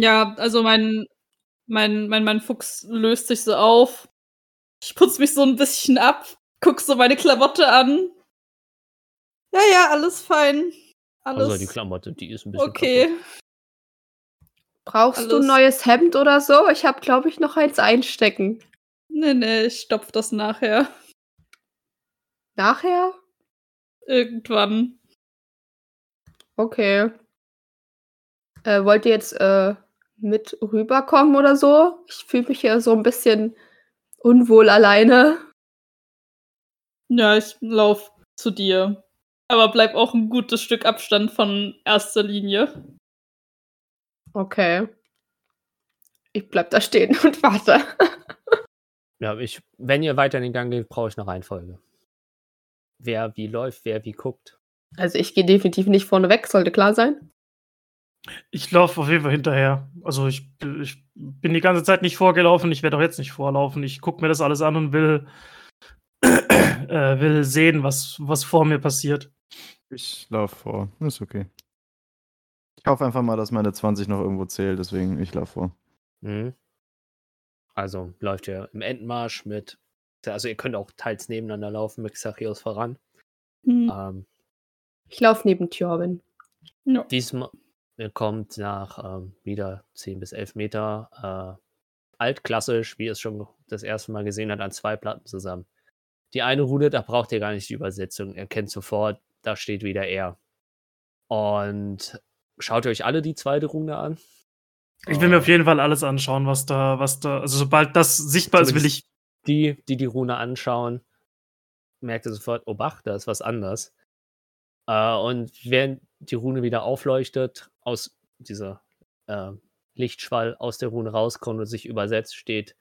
Ja, also mein, mein, mein, mein Fuchs löst sich so auf. Ich putze mich so ein bisschen ab, guck so meine Klamotte an. Ja, ja, alles fein. Alles Also die Klamotte, die ist ein bisschen okay. kaputt. Brauchst du ein Alles- neues Hemd oder so? Ich habe, glaube ich, noch eins einstecken. Nee, nee, ich stopf das nachher. Nachher? Irgendwann. Okay. Äh, wollt ihr jetzt äh, mit rüberkommen oder so? Ich fühle mich hier so ein bisschen unwohl alleine. Ja, ich lauf zu dir. Aber bleib auch ein gutes Stück Abstand von erster Linie. Okay. Ich bleib da stehen und warte. Ja, ich, wenn ihr weiter in den Gang geht, brauche ich eine Reihenfolge. Wer wie läuft, wer wie guckt. Also ich gehe definitiv nicht vorne weg, sollte klar sein. Ich laufe auf jeden Fall hinterher. Also ich, ich bin die ganze Zeit nicht vorgelaufen, ich werde auch jetzt nicht vorlaufen. Ich gucke mir das alles an und will, äh, will sehen, was, was vor mir passiert. Ich laufe vor. Ist okay. Ich hoffe einfach mal, dass meine 20 noch irgendwo zählt, deswegen ich laufe vor. Mhm. Also läuft ihr im Endmarsch mit. Also ihr könnt auch teils nebeneinander laufen mit Xachios voran. Hm. Ähm, Ich laufe neben Tjorvin. Ja. diesmal kommt nach ähm, wieder 10 bis 11 Meter äh, altklassisch, wie ihr es schon das erste Mal gesehen hat, an zwei Platten zusammen. Die eine Rune, da braucht ihr gar nicht die Übersetzung. Ihr kennt sofort, da steht wieder er. Und schaut ihr euch alle die zweite Rune an? Ich will mir auf jeden Fall alles anschauen, was da, was da, also sobald das sichtbar ist, will ich. die, die die Rune anschauen, merkt ihr sofort, oh Bach, da ist was anders. Äh, und während die Rune wieder aufleuchtet, aus dieser äh, Lichtschwall aus der Rune rauskommt und sich übersetzt, steht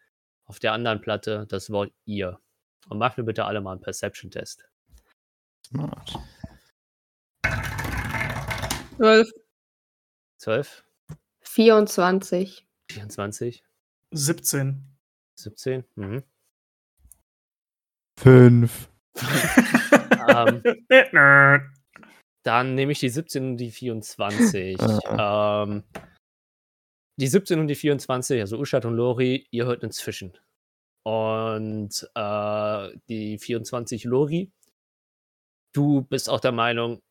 auf der anderen Platte das Wort ihr. Und macht mir bitte alle mal einen Perception-Test. Smart. 12. 12, 24. 24, 17. 17. Mhm. Fünf. ähm, Nerd. Dann nehme ich die 17 und die 24. ähm, die 17 und die 24, also Uschat und Lori, ihr hört ein Zwischen. Und äh, die 24 Lori, du bist auch der Meinung,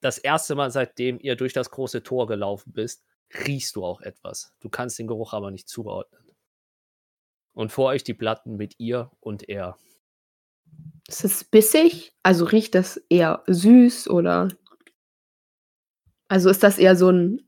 das erste Mal, seitdem ihr durch das große Tor gelaufen bist, riechst du auch etwas. Du kannst den Geruch aber nicht zuordnen. Und vor euch die Platten mit ihr und er. Ist es bissig? Also riecht das eher süß oder? Also ist das eher so ein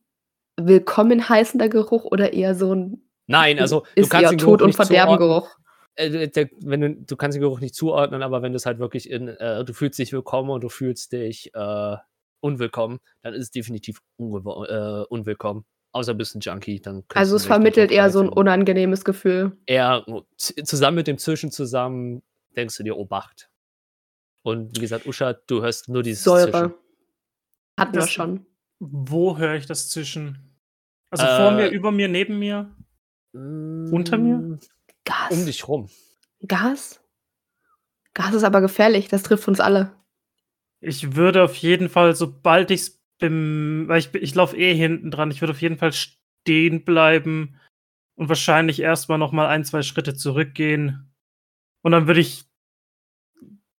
willkommen heißender Geruch oder eher so ein Nein, also du ist kannst eher den Tod Geruch und nicht zuordnen. Verderben-Geruch? äh, der, wenn du, du kannst den Geruch nicht zuordnen, aber wenn du es halt wirklich in, äh, du fühlst dich willkommen und du fühlst dich äh, unwillkommen, dann ist es definitiv äh, unwillkommen. Außer du bist ein Junkie, dann Also es vermittelt eher so ein unangenehmes Gefühl. Eher zusammen mit dem Zwischen zusammen denkst du dir Obacht. Und wie gesagt, Usha, du hörst nur dieses Säure. Zischen. Hatten wir schon. Wo höre ich das zwischen? Also vor Äh, mir, über mir, neben mir? Unter mir? Mm, Gas. Um dich rum. Gas? Gas ist aber gefährlich, das trifft uns alle. Ich würde auf jeden Fall, sobald ich's bem, weil ich, ich laufe eh hinten dran, ich würde auf jeden Fall stehen bleiben und wahrscheinlich erstmal noch mal ein, zwei Schritte zurückgehen. Und dann würde ich,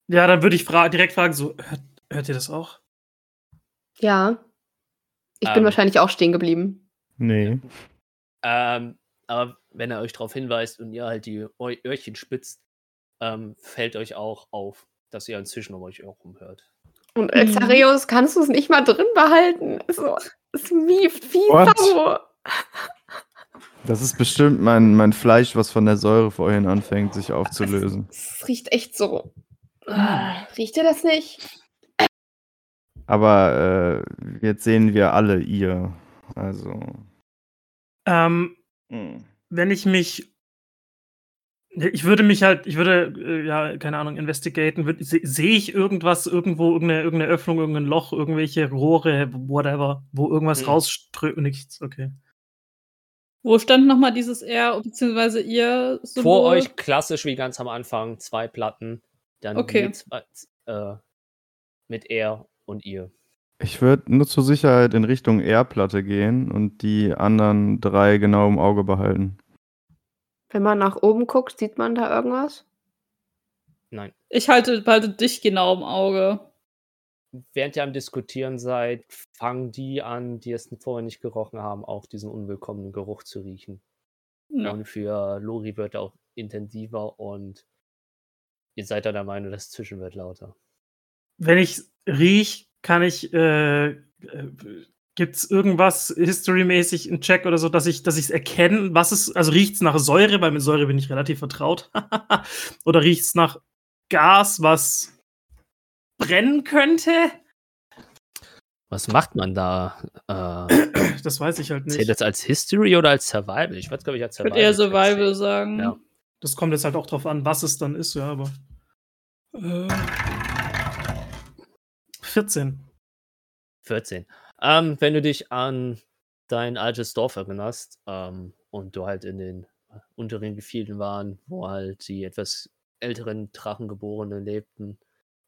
ja, dann würde ich fra direkt fragen, so, hört, hört ihr das auch? Ja. Ich bin Ähm. wahrscheinlich auch stehen geblieben. Nee. Ähm, aber wenn er euch darauf hinweist und ihr halt die Öhrchen spitzt, ähm, fällt euch auch auf, dass ihr inzwischen um euch herum hört. Und Mhm. Exareus, kannst du es nicht mal drin behalten? So, es mieft wie What? Sau. Das ist bestimmt mein, mein Fleisch, was von der Säure vorhin anfängt, sich aufzulösen. Es riecht echt so. Ah, Riecht ihr das nicht? Aber äh, jetzt sehen wir alle ihr. Also. Ähm, hm. wenn ich mich ich würde mich halt, ich würde, äh, ja, keine Ahnung, investigaten. würd- se- Sehe ich irgendwas, irgendwo, irgendeine, irgendeine Öffnung, irgendein Loch, irgendwelche Rohre, whatever, wo irgendwas Mhm. rausströmt? Nichts, okay. Wo stand nochmal dieses R bzw. ihr Symbol? Vor euch klassisch wie ganz am Anfang zwei Platten, dann Okay. zwei, äh, mit er und ihr. Ich würde nur zur Sicherheit in Richtung Erdplatte gehen und die anderen drei genau im Auge behalten. Wenn man nach oben guckt, sieht man da irgendwas? Nein. Ich halte, behalte dich genau im Auge. Während ihr am Diskutieren seid, fangen die an, die es vorher nicht gerochen haben, auch diesen unwillkommenen Geruch zu riechen. Ja. Und für Lori wird er auch intensiver und ihr seid dann der Meinung, das Zwischen wird lauter. Wenn ich riech, kann ich, äh, äh, gibt's irgendwas historymäßig in Check oder so, dass ich, dass ich es erkenne, was es, also riecht's nach Säure, weil mit Säure bin ich relativ vertraut. oder riecht's nach Gas, was brennen könnte? Was macht man da? Äh, Das weiß ich halt zählt nicht. das als History oder als Survival? Ich würde glaube ich als Ich Survival. würde eher. Survival sagen. Ja. Das kommt jetzt halt auch drauf an, was es dann ist, ja, aber. Äh, 14. 14. Ähm, wenn du dich an dein altes Dorf erinnerst ähm, und du halt in den äh, unteren Gefilden waren, wo halt die etwas älteren Drachengeborenen lebten,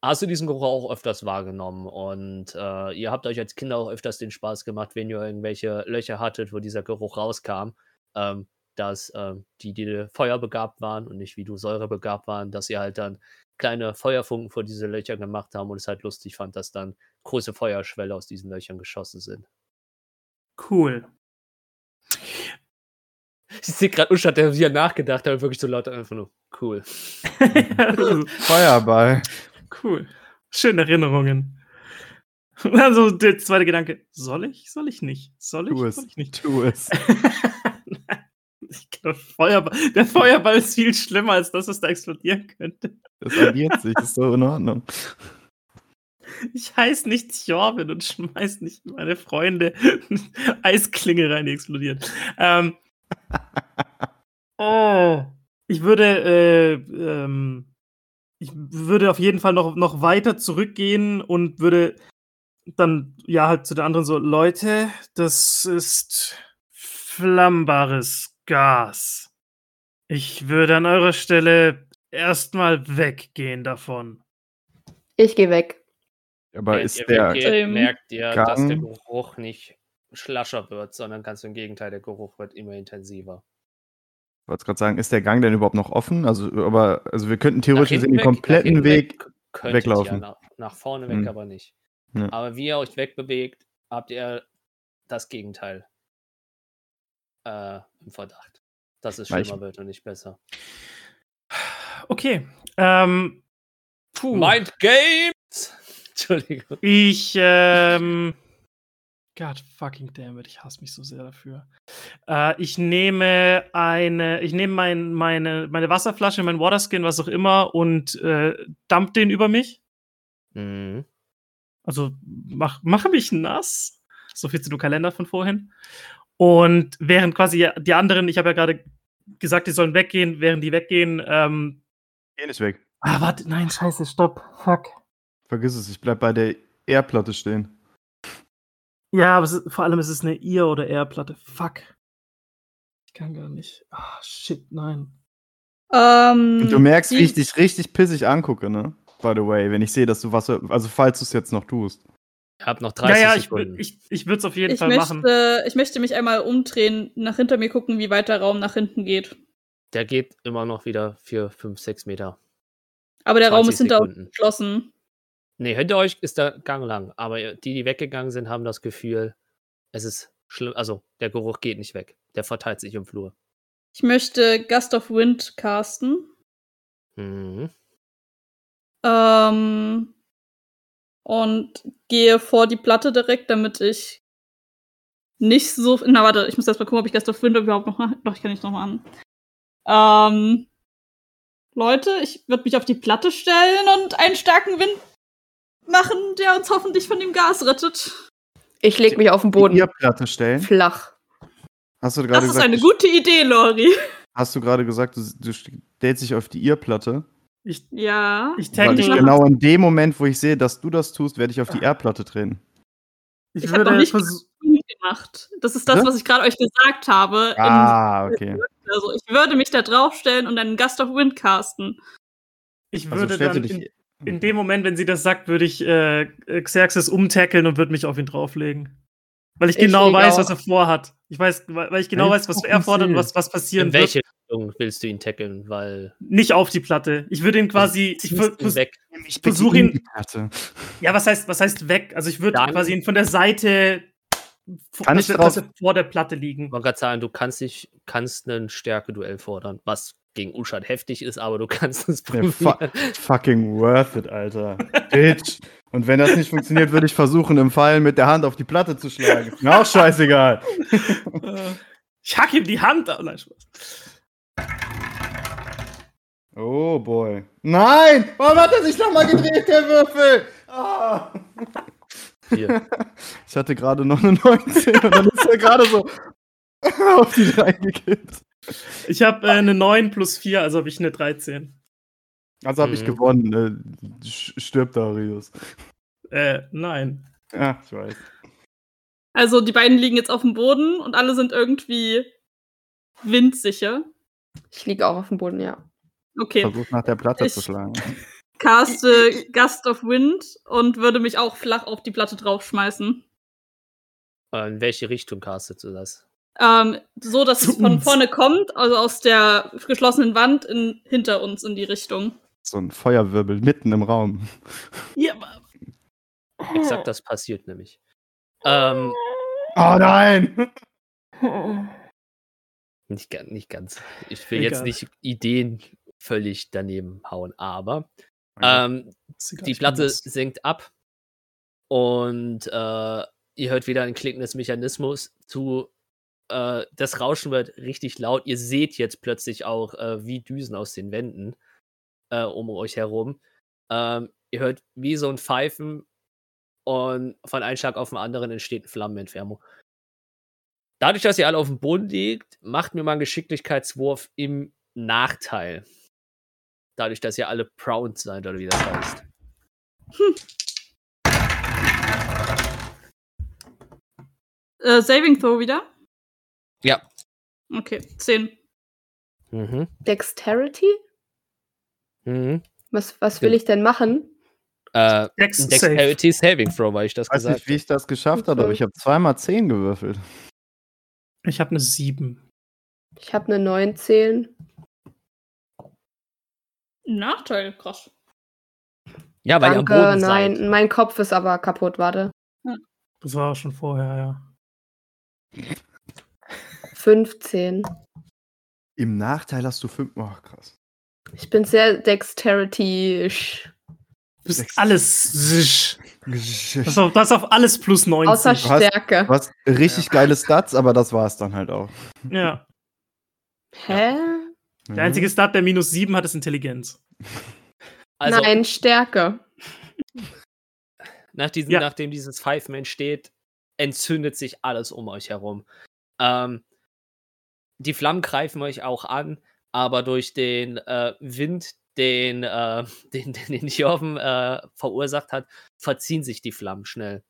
hast du diesen Geruch auch öfters wahrgenommen und äh, ihr habt euch als Kinder auch öfters den Spaß gemacht, wenn ihr irgendwelche Löcher hattet, wo dieser Geruch rauskam, ähm, dass ähm, die, die feuerbegabt waren und nicht wie du säurebegabt waren, dass ihr halt dann kleine Feuerfunken vor diese Löcher gemacht haben und es halt lustig fand, dass dann große Feuerschwelle aus diesen Löchern geschossen sind. Cool. Ich sehe gerade Usha, der wieder nachgedacht hat, wirklich so laut einfach nur cool. Feuerball. cool. Schöne Erinnerungen. Also der zweite Gedanke, soll ich? Soll ich nicht? Soll ich? Tu es. Soll ich nicht? Tu es. ich glaub, Feuerball, der Feuerball ist viel schlimmer als das, was da explodieren könnte. Das addiert sich, ist so in Ordnung. Ich heiß nicht Jorvin und schmeiß nicht meine Freunde Eisklinge rein, die explodiert. Ähm, oh, ich würde, äh, ähm, ich würde auf jeden Fall noch, noch weiter zurückgehen und würde dann ja halt zu den anderen so, Leute, das ist flammbares Gas. Ich würde an eurer Stelle erstmal weggehen davon. Ich gehe weg. Aber Während ist ihr der weggeht, merkt ihr, dass der Gang- Geruch nicht schlascher wird, sondern ganz im Gegenteil, der Geruch wird immer intensiver. Ich wollte gerade sagen, ist der Gang denn überhaupt noch offen? Also, aber, also wir könnten theoretisch den weg- kompletten Weg. könntet weglaufen. Ihr, nach, nach vorne weg Hm. aber nicht. Ja. Aber wie ihr euch wegbewegt, habt ihr das Gegenteil äh, im Verdacht. Dass es Weil ich- schlimmer wird und nicht besser. Okay. Ähm, puh. Mind Games! Entschuldigung. Ich, ähm. God fucking damn it, ich hasse mich so sehr dafür. Äh, ich nehme eine, ich nehme mein, meine, meine Wasserflasche, mein Waterskin, was auch immer, und äh, dump den über mich. Mhm. Also mach, mache mich nass. So viel zu dem Kalender von vorhin. Und während quasi die anderen, ich habe ja gerade gesagt, die sollen weggehen, während die weggehen, ähm. Geh nicht weg. Ah, warte, nein, scheiße, stopp. Fuck. Vergiss es, ich bleib bei der Erdplatte stehen. Ja, aber es ist, vor allem ist es eine Ihr- oder R-Platte. Fuck. Ich kann gar nicht. Ah, shit, nein. Ähm, Und du merkst, wie ich dich richtig pissig angucke, ne? By the way, wenn ich sehe, dass du was, also falls du es jetzt noch tust. Ihr habt noch 30 Ja, ja, ich, Sekunden. wür- ich, ich würde es auf jeden ich, Fall machen. möchte, ich möchte mich einmal umdrehen, nach hinter mir gucken, wie weit der Raum nach hinten geht. Der geht immer noch wieder für 5, 6 Meter. Aber der Raum 20 ist hinter uns Sekunden. geschlossen. Nee, hinter euch ist der Gang lang. Aber die, die weggegangen sind, haben das Gefühl, es ist schlimm. Also, der Geruch geht nicht weg. Der verteilt sich im Flur. Ich möchte Gust of Wind casten. Mhm. Ähm, und gehe vor die Platte direkt, damit ich nicht so. Na, warte, ich muss erst mal gucken, ob ich Gust of Wind überhaupt noch mal. Doch, ich kann nicht noch mal an. Ähm, Leute, ich würde mich auf die Platte stellen und einen starken Wind machen, der uns hoffentlich von dem Gas rettet. Ich leg mich auf den Die Boden. Erdplatte stellen. Flach. Hast du Das gerade ist gesagt, eine du- gute Idee, Lori. hast du gerade gesagt, du, du stellst dich auf die Erdplatte? Ich, Ja. ich Weil denke, ich genau in dem Moment, wo ich sehe, dass du das tust, werde ich auf die Erdplatte treten. ich, Ich hab noch würde nicht versuchen. gemacht. Das ist das, was ich gerade euch gesagt habe. in- Ah, okay. Also ich würde mich da draufstellen und einen Gust of Wind casten. Ich Also würde du dann. dich In, In dem Moment, wenn sie das sagt, würde ich äh, Xerxes umtackeln und würde mich auf ihn drauflegen. Weil ich, Ich genau weiß, auch. was er vorhat. Ich weiß, weil ich genau Hey, weiß, was er fordert und was, was passieren In welche wird. Richtung willst du ihn tackeln? Weil Nicht auf die Platte. Ich würde ihn quasi. Ich ziehst ver- ihn weg. Ich versuche ihn-. Ja, was heißt, was heißt weg? Also ich würde quasi ihn von der Seite Kann ich drauf- vor der Platte liegen. Ich wollte gerade sagen, du kannst dich, kannst ein Stärke-Duell fordern, was gegen Uschat heftig ist, aber du kannst es Ja, fu probieren. fucking worth it, Alter. Bitch. Und wenn das nicht funktioniert, würde ich versuchen, im Pfeil mit der Hand auf die Platte zu schlagen. Ist mir auch scheißegal. Ich hack ihm die Hand ab. Nein, Spaß. Oh boy. Nein! Warum hat er sich nochmal gedreht, der Würfel? Ah. Hier. Ich hatte gerade noch eine 19 und dann ist er gerade so auf die 3 gekippt. Ich habe äh, eine 9 plus 4, also habe ich eine 13. Also habe ich Mhm. gewonnen. Äh, stirbt Darius. Äh, nein. Ja, ich weiß. Also die beiden liegen jetzt auf dem Boden und alle sind irgendwie windsicher. Ich liege auch auf dem Boden, ja. Okay, Versuch nach der Platte Ich- zu schlagen. caste Gust of Wind und würde mich auch flach auf die Platte draufschmeißen. Äh, In welche Richtung castest du das? Ähm, so, dass Zu es von uns. vorne kommt, also aus der geschlossenen Wand in, hinter uns in die Richtung. So ein Feuerwirbel mitten im Raum. Ja, aber Exakt das passiert nämlich. Ähm, Oh nein! Nicht, nicht ganz. Ich will Egal. jetzt nicht Ideen völlig daneben hauen, aber ähm, die Platte senkt ab und äh, ihr hört wieder ein klickendes Mechanismus zu. Äh, das Rauschen wird richtig laut. Ihr seht jetzt plötzlich auch äh, wie Düsen aus den Wänden äh, um euch herum. Ähm, ihr hört wie so ein Pfeifen und von einem Schlag auf den anderen entsteht eine Flammenentfernung. Dadurch, dass ihr alle auf dem Boden liegt, macht mir mal einen Geschicklichkeitswurf im Nachteil. Dadurch, dass ihr alle proud seid, oder wie das heißt. Äh, Saving Throw wieder? Ja. Okay, 10. Mhm. Dexterity? Mhm. Was, was will ich denn machen? Äh, Dex. Dexterity Saving Throw, weil ich das Ich weiß gesagt nicht, wie ich das geschafft habe, aber ich habe zweimal 10 gewürfelt. Ich habe eine 7. Ich habe eine 19. Nachteil, krass. Ja, weil Danke, ihr am Boden nein, seid. mein Kopf ist aber kaputt, warte. Das war auch schon vorher, ja. 15. Im Nachteil hast du 5. Oh, krass. Ich bin sehr dexterity Du bist Sechs. alles. sisch. Du Das ist auf, das ist auf alles plus 90. außer hast- Stärke. hast richtig geile Stats, aber das war's dann halt auch. ja. Hä? Der einzige Stat, der minus 7 hat, ist Intelligenz. Also, Nein, Stärke. nach diesem, Ja. nachdem dieses Pfeifen entsteht, entzündet sich alles um euch herum. Ähm, die Flammen greifen euch auch an, aber durch den äh, Wind, den, äh, den, den, den Jorven äh, verursacht hat, verziehen sich die Flammen schnell.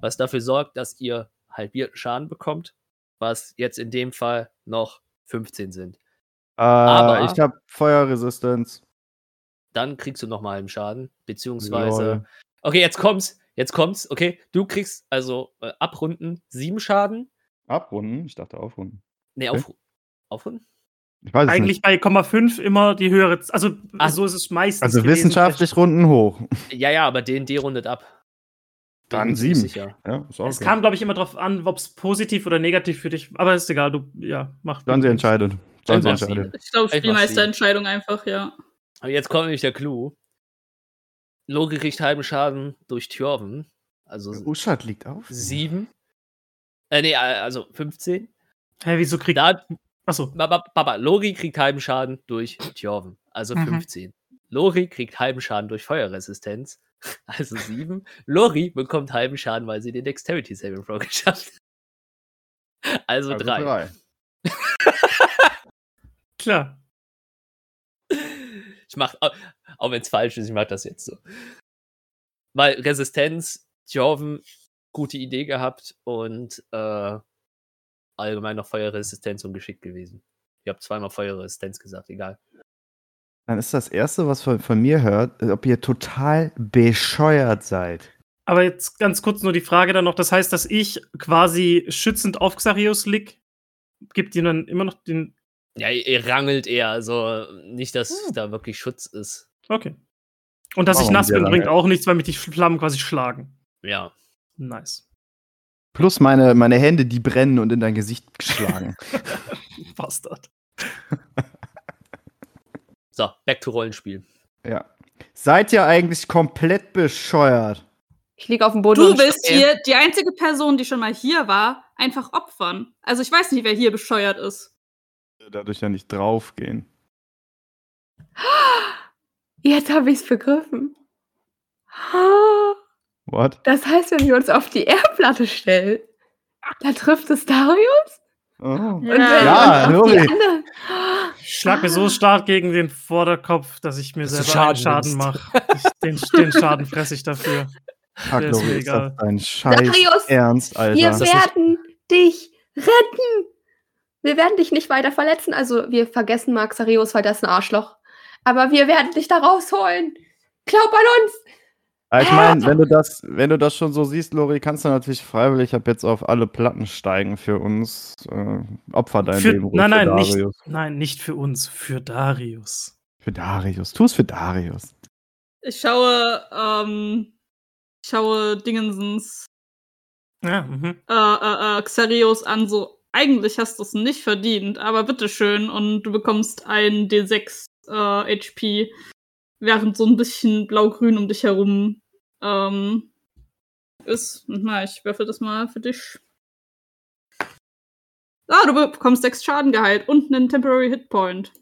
Was dafür sorgt, dass ihr halbierten Schaden bekommt, was jetzt in dem Fall noch 15 sind. Äh, Aber- ich habe Feuerresistenz. Dann kriegst du nochmal einen Schaden, beziehungsweise Lol. Okay, jetzt kommt's. Jetzt kommt's. Okay, du kriegst also äh, abrunden sieben Schaden. Abrunden? Ich dachte aufrunden. Nee, Okay. auf, aufrunden? Ich weiß es Eigentlich nicht. bei Komma 5 immer die höhere. Also, Ah. so ist es meistens. Also gewesen. wissenschaftlich Runden hoch. Ja, ja, aber den D rundet ab. Dann sieben. Sicher. Ja, Es okay. kam, glaube ich, immer drauf an, ob es positiv oder negativ für dich Aber ist egal, du, ja, mach. Dann sie entscheidet. Dann sie entscheidet. Ich glaube, Spielmeisterentscheidung einfach, ja. Aber jetzt kommt nämlich der Clou. Logi kriegt halben Schaden durch Thjorven. Also Uschat liegt auf. sieben. Äh, nee, also 15. Hä, wieso kriegt. Da, Achso. Baba, Baba, Lori kriegt halben Schaden durch Thjorven. Also Mhm. 15. Lori kriegt halben Schaden durch Feuerresistenz. Also 7. Lori bekommt halben Schaden, weil sie den Dexterity Saving Throw geschafft hat. Also Also 3. drei. Klar. Ich mach, auch, wenn es falsch ist, ich mach das jetzt so. Weil Resistenz, Thjorven, gute Idee gehabt und äh, allgemein noch Feuerresistenz und geschickt gewesen. Ich habe zweimal Feuerresistenz gesagt, egal. Dann ist das Erste, was von, von mir hört, ob ihr total bescheuert seid. Aber jetzt ganz kurz nur die Frage dann noch. Das heißt, dass ich quasi schützend auf Xarius lieg, gibt ihm dann immer noch den. Ja, ihr rangelt eher, also nicht, dass da wirklich Schutz ist. Okay. Und dass ich Warum nass sehr bin, bringt auch nichts, weil mich die Flammen quasi schlagen. Ja. Nice. Plus meine, meine Hände, die brennen und in dein Gesicht geschlagen. Bastard. So, back to Rollenspiel. ja. Seid ihr eigentlich komplett bescheuert? Ich liege auf dem Boden. Du schreie. hier die einzige Person, die schon mal hier war, einfach opfern. Also ich weiß nicht, wer hier bescheuert ist. Dadurch ja nicht draufgehen. Jetzt habe ich es begriffen. What? Das heißt, wenn wir uns auf die Erdplatte stellen, dann trifft es Darius? Oh. Und Ja. Ja, andere. Ich schlag mir so stark gegen den Vorderkopf, dass ich mir Dass selber Schaden Schaden mache. Den, den Schaden fresse ich dafür. Fuck, Der ist das dein Scheiß Darius, Ernst, Alter? Wir werden dich retten. Wir werden dich nicht weiter verletzen. Also, wir vergessen Max Arius, weil das ist ein Arschloch. Aber wir werden dich da rausholen. Glaub an uns. Ich meine, wenn du das, wenn du das schon so siehst, Lori, kannst du natürlich freiwillig ab jetzt auf alle Platten steigen für uns. Äh, Opfer dein Für, Leben nein, nein, nicht, nein, nicht für uns, für Darius. Für Darius. Tu es für Darius. Ich schaue, ähm, ich schaue Dingensens Ja, mhm. äh, äh, äh, Xarios an, so, eigentlich hast du es nicht verdient, aber bitteschön, und du bekommst ein D6 äh, HP, während so ein bisschen blau-grün um dich herum ähm, ist. Na, ich würfel das mal für dich. Ah, du bekommst sechs Schaden geheilt und einen Temporary Hit Point.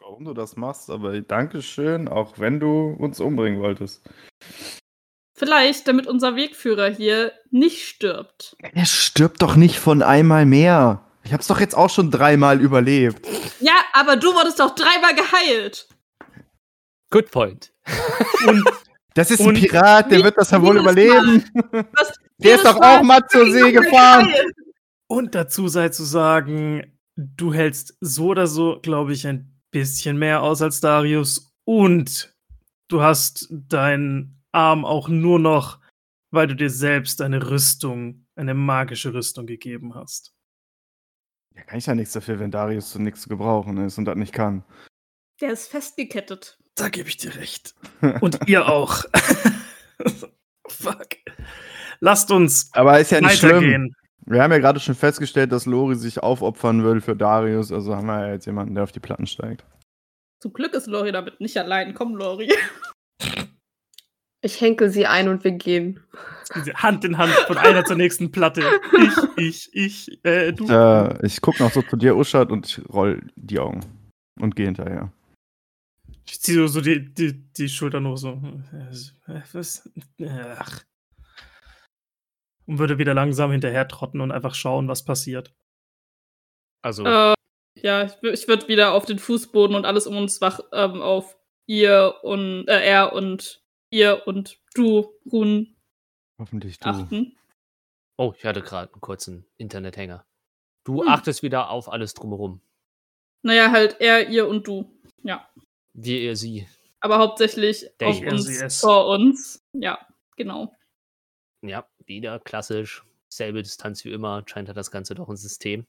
Warum du das machst, aber Dankeschön, auch wenn du uns umbringen wolltest. Vielleicht, damit unser Wegführer hier nicht stirbt. Er stirbt doch nicht von einmal mehr. Ich hab's doch jetzt auch schon dreimal überlebt. Ja, aber du wurdest doch dreimal geheilt. Good point. Und Das ist Und- ein Pirat, der wird das ja wohl überleben. Was- Der ist doch auch Mal zur See gefahren. Und dazu sei zu sagen, du hältst so oder so, glaube ich, ein bisschen mehr aus als Darius. Und du hast deinen Arm auch nur noch, weil du dir selbst eine Rüstung, eine magische Rüstung gegeben hast. Ja, kann ich ja nichts dafür, wenn Darius zu nichts zu gebrauchen ist und das nicht kann. Der ist festgekettet. Da gebe ich dir recht. Und ihr auch. Fuck. Lasst uns Aber ist ja nicht schlimm. Wir haben ja gerade schon festgestellt, dass Lori sich aufopfern will für Darius. Also haben wir ja jetzt jemanden, der auf die Platten steigt. Zum Glück ist Lori damit nicht allein. Komm, Lori. Ich henkel sie ein und wir gehen. Hand in Hand von einer zur nächsten Platte. Ich, ich, ich, äh, du. Äh, ich guck noch so zu dir, Uschat, und ich roll die Augen. Und gehe hinterher. Ich ziehe so die, die, die Schultern hoch so. Was? Ach. Und würde wieder langsam hinterher trotten und einfach schauen, was passiert. Also, Äh, ja, ich, ich würde wieder auf den Fußboden und alles um uns wach ähm, auf ihr und äh, er und ihr und du ruhen Hoffentlich du. achten. oh, ich hatte gerade einen kurzen Internethänger. Du Hm. achtest wieder auf alles drumherum. Naja, halt er, ihr und du. Ja. Wir, ihr, sie. Aber hauptsächlich Der auf er, uns, vor uns. Ja, genau. Ja, wieder klassisch. Selbe Distanz wie immer. Scheint hat das Ganze doch ein System.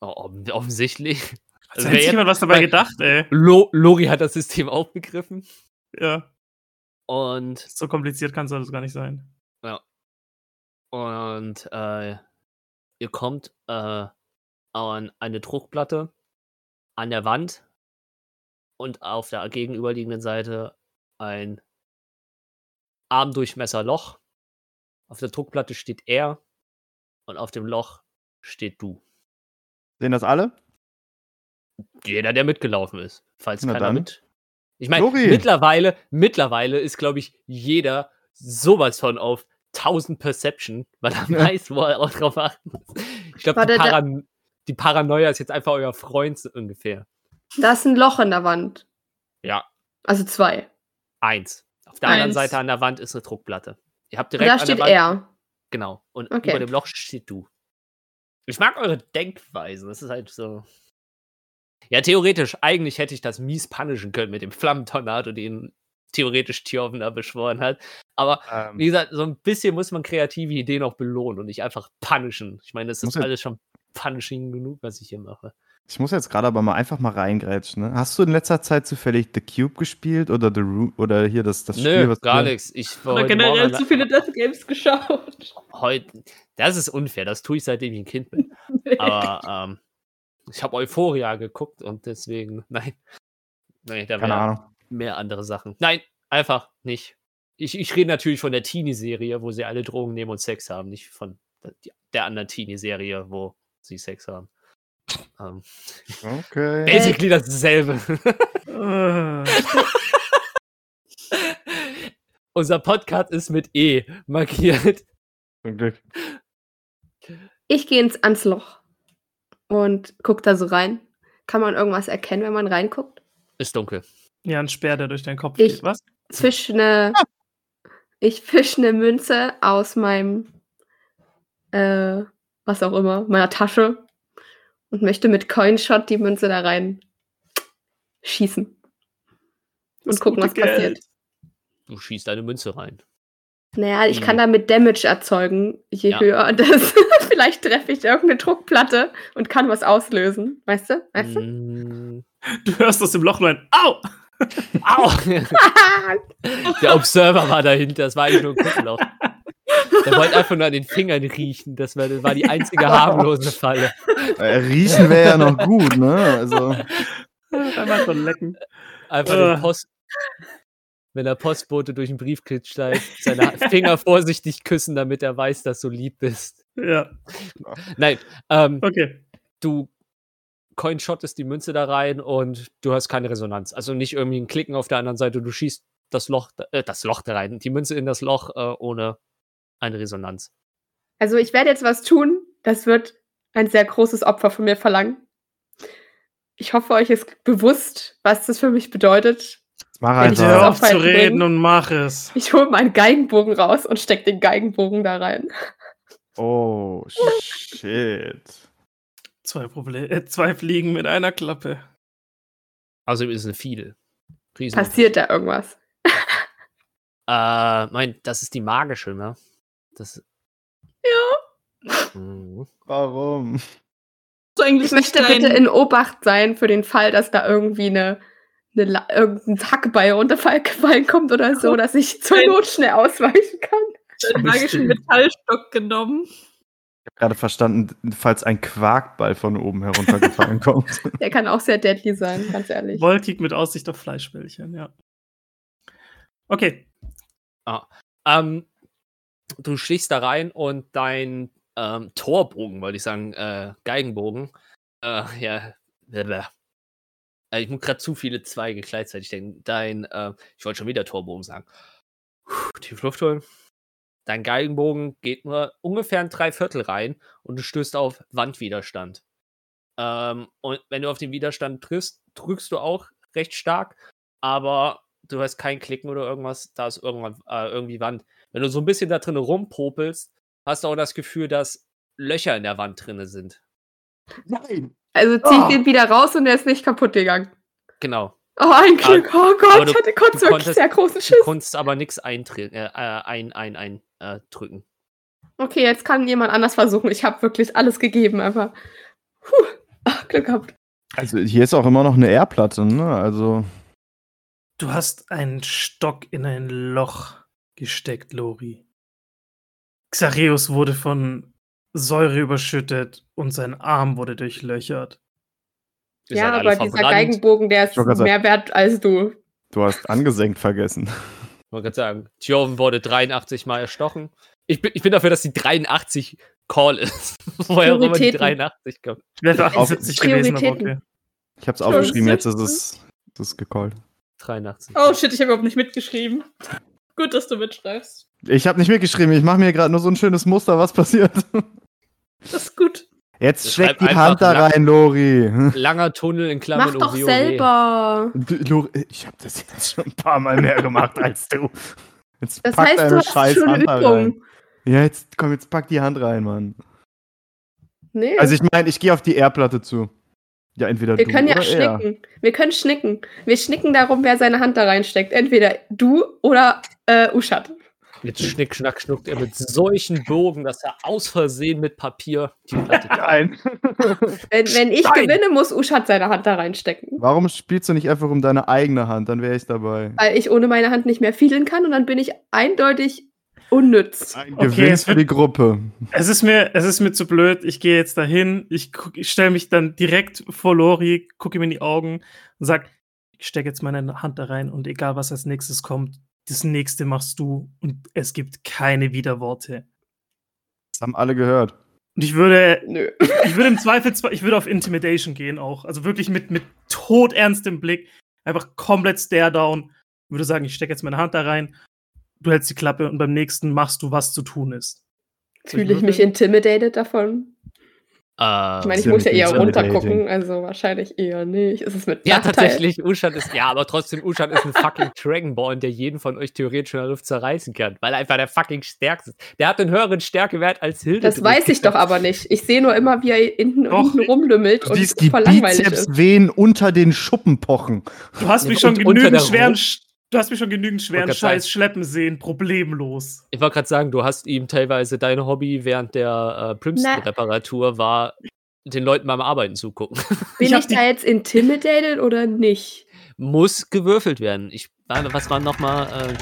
Oh, offen- offensichtlich. Hat Also jetzt- jemand was dabei gedacht, ey? Lo Lori hat das System auch begriffen. Ja. Und, So kompliziert kann es alles gar nicht sein. und äh, ihr kommt äh, an eine Druckplatte an der Wand und auf der gegenüberliegenden Seite ein Armdurchmesserloch. Auf der Druckplatte steht er und auf dem Loch steht du. Sehen das alle? Jeder, der mitgelaufen ist. Falls Na keiner dann. mit. Ich meine, mittlerweile, mittlerweile ist, glaube ich, jeder sowas von auf 1000 Perception, weil er weiß, wo er auch drauf achten muss. Ich glaube, die, Paran die Paranoia ist jetzt einfach euer Freund ungefähr. Da ist ein Loch in der Wand. Ja, Also zwei. eins. Auf der anderen Eins. Seite an der Wand ist eine Druckplatte. Ihr habt Und direkt da an steht der Wand, er. Genau. Und Okay. über dem Loch steht du. Ich mag eure Denkweise. Das ist halt so. Ja, theoretisch, eigentlich hätte ich das mies punishen können mit dem Flammentornado, den theoretisch Tjoven da beschworen hat. Aber Ähm, wie gesagt, so ein bisschen muss man kreative Ideen auch belohnen und nicht einfach punishen. Ich meine, das ist alles schon punishing genug, was ich hier mache. Ich muss jetzt gerade aber mal einfach mal reingrätschen. Ne? Hast du in letzter Zeit zufällig The Cube gespielt oder The Room oder hier das, das Spiel, Nö, was gar nichts. Ich war Oder heute generell zu viele Death Games geschaut. heute. Das ist unfair, das tue ich seitdem ich ein Kind bin. Aber ähm, ich habe Euphoria geguckt und deswegen, nein. Nein, da Keine Ahnung. mehr andere Sachen. Nein, einfach nicht. Ich, ich rede natürlich von der Teenie-Serie, wo sie alle Drogen nehmen und Sex haben, nicht von der, der anderen Teenie-Serie, wo sie Sex haben. Ähm, Okay. basically dasselbe. Unser Podcast ist mit E markiert. Zum Glück. Ich gehe ins ans Loch und guck da so rein. Kann man irgendwas erkennen, wenn man reinguckt? Ist dunkel. ja, ein Speer, der durch deinen Kopf Ich- geht. Was? Fisch eine, ich fisch eine Münze aus meinem, äh, was auch immer, meiner Tasche und möchte mit Coinshot die Münze da rein schießen. Und Das gucken, was Geld. passiert. Du schießt eine Münze rein. Naja, ich Mhm. kann damit Damage erzeugen, je Ja. höher das. Vielleicht treffe ich irgendeine Druckplatte und kann was auslösen. Weißt du? Weißt du? Mm, Du hörst aus dem Loch nur ein Au! Au! Der Observer war dahinter, das war eigentlich nur ein Guckloch. Der wollte einfach nur an den Fingern riechen. Das war, das war die einzige harmlose Falle. Äh, riechen wäre ja noch gut, ne? Also, Einmal so lecken. Einfach Äh. den Post. Wenn der Postbote durch den Briefkitsch steigt, seine Finger vorsichtig küssen, damit er weiß, dass du lieb bist. Ja, Nein, ähm, okay. du coinshottest die Münze da rein und du hast keine Resonanz. Also nicht irgendwie ein Klicken auf der anderen Seite, du schießt das Loch, da- äh, das Loch da rein, die Münze in das Loch äh, ohne eine Resonanz. Also ich werde jetzt was tun, das wird ein sehr großes Opfer von mir verlangen. Ich hoffe, euch ist bewusst, was das für mich bedeutet. mach ich Hör einfach. auf- zu reden und mach es. Ich hole meinen Geigenbogen raus und stecke den Geigenbogen da rein. Oh, shit. Zwei, Proble äh, zwei Fliegen mit einer Klappe. Also ist eine Fiedel. Riesen. Passiert da irgendwas? Äh, mein, das ist die magische, ne? Das. Ja. Mhm. Warum? So eigentlich Ich möchte nicht bitte in Obacht sein für den Fall, dass da irgendwie eine, eine irgendein Hackbeil runtergefallen kommt oder so, dass ich zur. Not schnell ausweichen kann. deinen magischen Metallstock genommen. Ich habe gerade verstanden, falls ein Quarkball von oben heruntergefallen kommt. Der kann auch sehr deadly sein, ganz ehrlich. Wolkig mit Aussicht auf Fleischbällchen, ja. Okay. Ähm, du stichst da rein und dein ähm, Torbogen, wollte ich sagen, äh, Geigenbogen, äh, ja, blablabla. Äh, ich muss gerade zu viele Zweige gleichzeitig denken. Dein, äh, ich wollte schon wieder Torbogen sagen. Tief Luft holen. Dein Geigenbogen geht nur ungefähr ein Dreiviertel rein und du stößt auf Wandwiderstand. Ähm, und wenn du auf den Widerstand triffst, drückst du auch recht stark, aber du hast kein Klicken oder irgendwas, da ist irgendwann äh, irgendwie Wand. Wenn du so ein bisschen da drin rumpopelst, hast du auch das Gefühl, dass Löcher in der Wand drinne sind. Nein! Also ziehe ich Oh. den wieder raus und der ist nicht kaputt gegangen. Genau. Oh, ein Glück. Oh Gott, du- ich hatte kurz du wirklich konntest- sehr großen Du Schiss. konntest aber nichts eindrücken, äh, äh, ein, ein, ein, äh, drücken. Okay, jetzt kann jemand anders versuchen. Ich habe wirklich alles gegeben, aber puh, ach, Glück gehabt. Also hier ist auch immer noch eine Erdplatte, ne? Also. Du hast einen Stock in ein Loch gesteckt, Lori. Xareus wurde von Säure überschüttet und sein Arm wurde durchlöchert. Ihr ja, aber dieser verbrannt. Geigenbogen, der ist mehr wert als du. Du hast angesenkt vergessen. Ich wollte gerade sagen, Tjoven wurde 83 Mal erstochen. Ich bin, ich bin dafür, dass die 83 Call ist. Woher auch immer die Prioritäten. 83 kommt. Ich wäre Auf- 78 gewesen, aber okay. Ich hab's aufgeschrieben, jetzt ist es, es ist gecallt. 83. Oh shit, ich habe überhaupt nicht mitgeschrieben. Gut, dass du mitschreibst. Ich habe nicht mitgeschrieben, ich mache mir gerade nur so ein schönes Muster, was passiert. Das ist gut. Jetzt steck die Hand da lang. rein, Lori. Langer Tunnel in Klammern Mach doch OWOW. selber. Lori ich habe das jetzt schon ein paar Mal mehr gemacht als du. Jetzt Das pack heißt, deine du hast scheiß schon Hand da rein. Übung. Ja, jetzt komm, jetzt pack die Hand rein, Mann. Nee. Also ich meine, ich gehe auf die Erdplatte zu. Ja, entweder Wir du können ja oder er. schnicken. Wir können schnicken. Wir schnicken darum, wer seine Hand da reinsteckt. Entweder du oder äh, Uschat. Jetzt schnick, schnack, schnuckt er mit solchen Bogen, dass er aus Versehen mit Papier die Platte Nein. Wenn, wenn ich Nein. gewinne, muss Uschat seine Hand da reinstecken. Warum spielst du nicht einfach um deine eigene Hand? Dann wäre ich dabei. Weil ich ohne meine Hand nicht mehr fiedeln kann und dann bin ich eindeutig unnütz. Ein Okay, Gewinn es für die Gruppe. Es ist mir, es ist mir zu blöd. Ich gehe jetzt dahin. Ich, guck- ich stelle mich dann direkt vor Lori, gucke ihm in die Augen und sag, ich stecke jetzt meine Hand da rein und egal was als nächstes kommt, das nächste machst du und es gibt keine Widerworte. Das haben alle gehört. Und ich würde, Nö. ich würde im Zweifel, ich würde auf Intimidation gehen auch. Also wirklich mit, mit todernstem Blick. Einfach komplett stare down. Würde sagen, ich stecke jetzt meine Hand da rein. Du hältst die Klappe und beim nächsten machst du, was zu tun ist. Fühle ich mich intimidated davon? Ähm, Ich meine, ich muss ja eher runtergucken, also wahrscheinlich eher nicht. Ist es mit ja, Nachteil? tatsächlich, Uschat ist, ja, aber trotzdem, Uschat ist ein fucking Dragonborn, der jeden von euch theoretisch in der Luft zerreißen kann, weil er einfach der fucking stärkste ist. Der hat einen höheren Stärkewert als Hilde. Das weiß ich doch aber nicht. Ich sehe nur immer, wie er hinten, Doch, hinten rumlümmelt und die voll langweilig Bizeps ist. wehen unter den Schuppen pochen. Du hast Ja, mich schon und genügend schweren, Sch- du hast mich schon genügend schweren grad sagen. Scheiß schleppen sehen, problemlos. Ich wollte gerade sagen, du hast ihm teilweise dein Hobby während der äh, Primston-Reparatur war, den Leuten beim Arbeiten zugucken. Bin Ich ich da jetzt intimidated oder nicht? Muss gewürfelt werden. Ich, was war nochmal äh,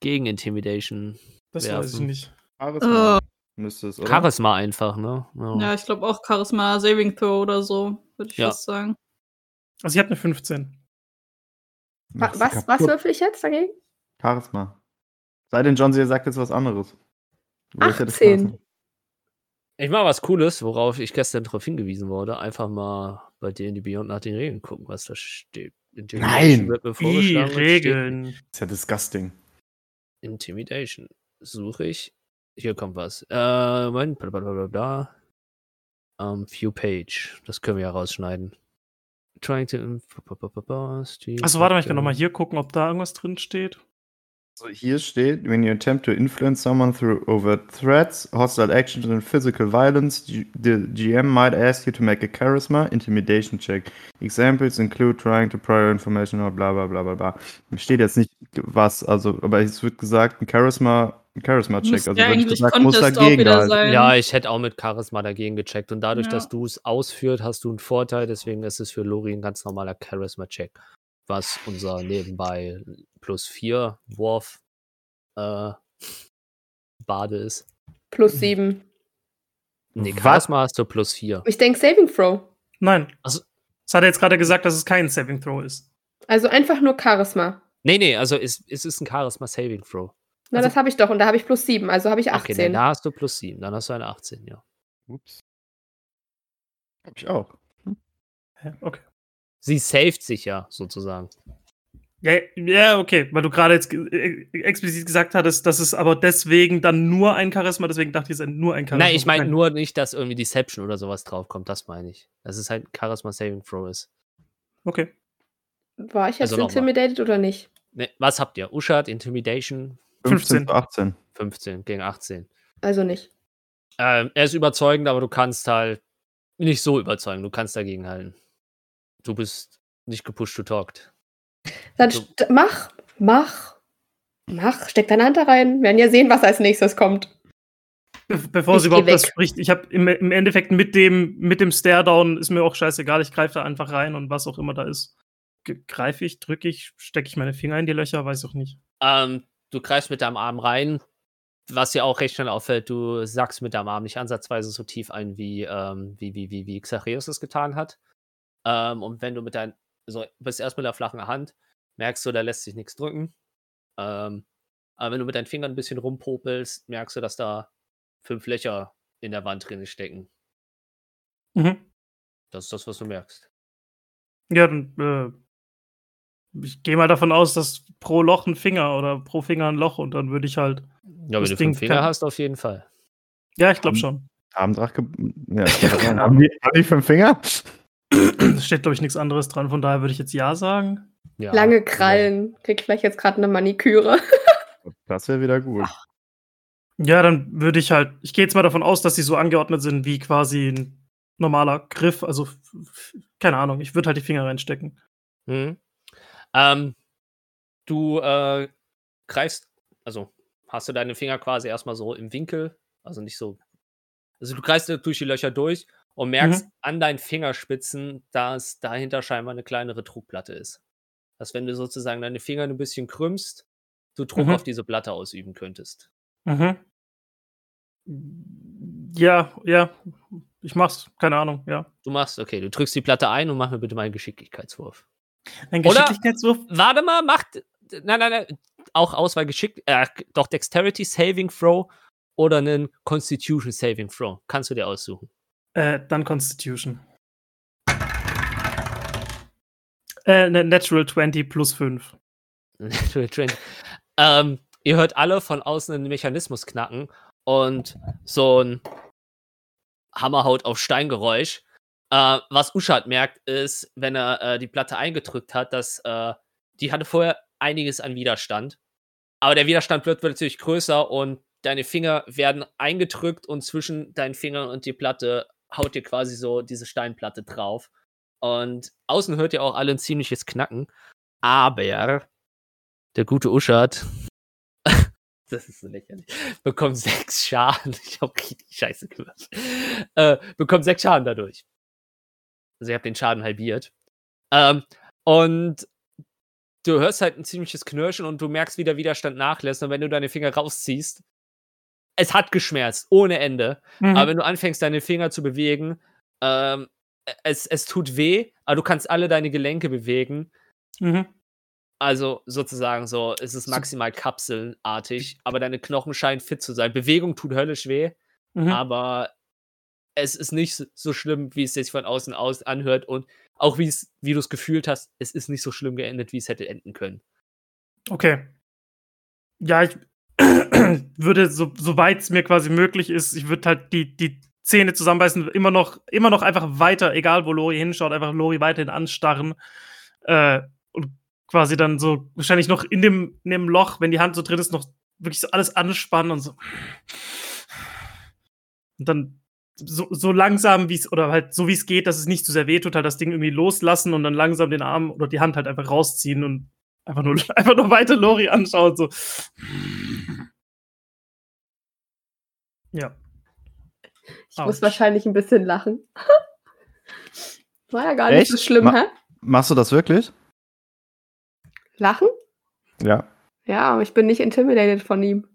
gegen Intimidation? Das Werfen. weiß ich nicht. Charisma müsste es, oder? Charisma einfach, ne? Ja, ich glaube auch Charisma Saving Throw oder so, würde ich Ja. fast sagen. Also ich habe eine 15. Mach Was, was kaputt. würfel ich jetzt dagegen? Charisma. Sei denn, John, sie sagt jetzt was anderes. Des 18. Charisma? Ich mache was Cooles, worauf ich gestern darauf hingewiesen wurde. Einfach mal bei dir in die Beyond nach den Regeln gucken, was da steht. Intimidation Nein. Wird mir Die steht Regeln. Das ist ja disgusting. Intimidation. Suche ich. Hier kommt was. Äh, Moment, bla bla bla bla bla. Um, View Page. Das können wir ja rausschneiden. Trying to. Achso, warte mal, ich kann nochmal hier gucken, ob da irgendwas drin steht. So, hier steht, when you attempt to influence someone through overt threats, hostile actions and physical violence, the GM might ask you to make a charisma intimidation check. Examples include trying to prior information or bla bla bla bla bla. Steht jetzt nicht was, also, aber es wird gesagt, ein Charisma, Charisma-Check. Also wird eigentlich gesagt, muss dagegen sein. Ja, ich hätte auch mit Charisma dagegen gecheckt. Und dadurch, Ja. dass du es ausführt, hast du einen Vorteil. Deswegen ist es für Lori ein ganz normaler Charisma-Check. Was unser nebenbei plus 4 Wurf äh, Bade ist. Plus 7. Nee, Was? Charisma hast du plus 4. Ich denke Saving Throw. Nein. Also- das hat er jetzt gerade gesagt, dass es kein Saving Throw ist. Also einfach nur Charisma. Nee, nee, also es, es ist ein Charisma Saving Throw. Na, Also- das habe ich doch und da habe ich plus 7, also habe ich Okay, 18. nee, da hast du plus 7. Dann hast du eine 18, ja. Ups. Hab ich auch. Hä? Okay. Sie saved sich ja sozusagen. Ja, ja, okay, weil du gerade jetzt äh, explizit gesagt hattest, dass es aber deswegen dann nur ein Charisma, deswegen dachte ich, es ist nur ein Charisma. Nein, ich meine nur nicht, dass irgendwie Deception oder sowas draufkommt. Das meine ich. Dass es halt ein Charisma Saving Throw ist. Okay. War ich jetzt Also intimidated oder nicht? Ne, was habt ihr? Uschat, Intimidation 15 15. zu 18. 15 gegen 18. Also nicht. Ähm, er ist überzeugend, aber du kannst halt nicht so überzeugen. Du kannst dagegen halten. Du bist nicht gepusht to talked. Dann So. mach, mach, mach, steck deine Hand da rein. Wir werden ja sehen, was als nächstes kommt. Be bevor Ich sie überhaupt das spricht, ich habe im, im Endeffekt mit dem, mit dem Stare-Down ist mir auch scheißegal. Ich greife da einfach rein und was auch immer da ist. Greife ich, drücke ich, stecke ich meine Finger in die Löcher, weiß auch nicht. Ähm, du greifst mit deinem Arm rein. Was dir auch recht schnell auffällt, du sackst mit deinem Arm nicht ansatzweise so tief ein, wie, ähm, wie, wie, wie, wie Xachios es getan hat. Ähm, und wenn du mit deinem, so, bist erst mit der flachen Hand, merkst du, da lässt sich nichts drücken. Ähm, aber wenn du mit deinen Fingern ein bisschen rumpopelst, merkst du, dass da fünf Löcher in der Wand drin stecken. Mhm. Das ist das, was du merkst. Ja, dann, äh, ich gehe mal davon aus, dass pro Loch ein Finger oder pro Finger ein Loch und dann würde ich halt. Ja, wenn Das du Ding fünf Finger kann- hast, auf jeden Fall. Ja, ich glaube schon. Abenddrach. ge- Ja, ich haben, die, haben die fünf Finger? Steht, glaube ich, nichts anderes dran, von daher würde ich jetzt Ja sagen. Ja, Lange Krallen. Krieg vielleicht jetzt gerade eine Maniküre. Das wäre wieder gut. Ja, dann würde ich halt, ich gehe jetzt mal davon aus, dass sie so angeordnet sind wie quasi ein normaler Griff. Also, keine Ahnung, ich würde halt die Finger reinstecken. Mhm. Ähm, du äh, greifst, also hast du deine Finger quasi erstmal so im Winkel, also nicht so. Also du greifst durch die Löcher durch und merkst an deinen Fingerspitzen, dass dahinter scheinbar eine kleinere Druckplatte ist. Dass wenn du sozusagen deine Finger ein bisschen krümmst, du Druck Mhm. auf diese Platte ausüben könntest. Mhm. Ja, ja, ich mach's, keine Ahnung, ja. Du machst, okay, du drückst die Platte ein und mach mir bitte mal einen Geschicklichkeitswurf. Ein Oder- Geschicklichkeitswurf? Warte mal, macht. Nein, nein, nein. Auch Auswahl geschickt. Äh, doch Dexterity Saving Throw oder einen Constitution Saving Throw. Kannst du dir aussuchen. Äh, dann Constitution. Äh, ne, Natural 20 plus 5. Natural 20. ähm, ihr hört alle von außen einen Mechanismus knacken und so ein Hammerhaut auf Steingeräusch. Äh, was Uschat merkt, ist, wenn er äh, die Platte eingedrückt hat, dass äh, die hatte vorher einiges an Widerstand. Aber der Widerstand wird plötzlich größer und deine Finger werden eingedrückt und zwischen deinen Fingern und die Platte haut dir quasi so diese Steinplatte drauf. Und außen hört ihr auch alle ein ziemliches Knacken. Aber der gute Uschat, das ist so lächerlich, bekommt sechs Schaden. Ich hab richtig scheiße gemacht. Äh, bekommt sechs Schaden dadurch. Also ihr habt den Schaden halbiert. Ähm, und du hörst halt ein ziemliches Knirschen und du merkst, wie der Widerstand nachlässt. Und wenn du deine Finger rausziehst, es hat geschmerzt, ohne Ende. Mhm. Aber wenn du anfängst, deine Finger zu bewegen, ähm, es, es tut weh, aber du kannst alle deine Gelenke bewegen. Mhm. Also sozusagen so, es ist maximal kapselartig, aber deine Knochen scheinen fit zu sein. Bewegung tut höllisch weh, Mhm. aber es ist nicht so- schlimm, wie es sich von außen aus anhört und auch wie es, wie du es gefühlt hast, es ist nicht so schlimm geendet, wie es hätte enden können. Okay. Ja, ich würde, so, soweit es mir quasi möglich ist, ich würde halt die, die Zähne zusammenbeißen, immer noch, immer noch einfach weiter, egal wo Lori hinschaut, einfach Lori weiterhin anstarren. Äh, und quasi dann so wahrscheinlich noch in dem, in dem Loch, wenn die Hand so drin ist, noch wirklich so alles anspannen und so. Und dann so, so langsam, wie es, oder halt so wie es geht, dass es nicht zu sehr weh tut, halt das Ding irgendwie loslassen und dann langsam den Arm oder die Hand halt einfach rausziehen und einfach nur, einfach nur weiter Lori anschauen. So. Ja. Ich muss Autsch. wahrscheinlich ein bisschen lachen. War ja gar nicht Echt? so schlimm, Ma- hä? Machst du das wirklich? Lachen? Ja. Ja, ich bin nicht intimidated von ihm.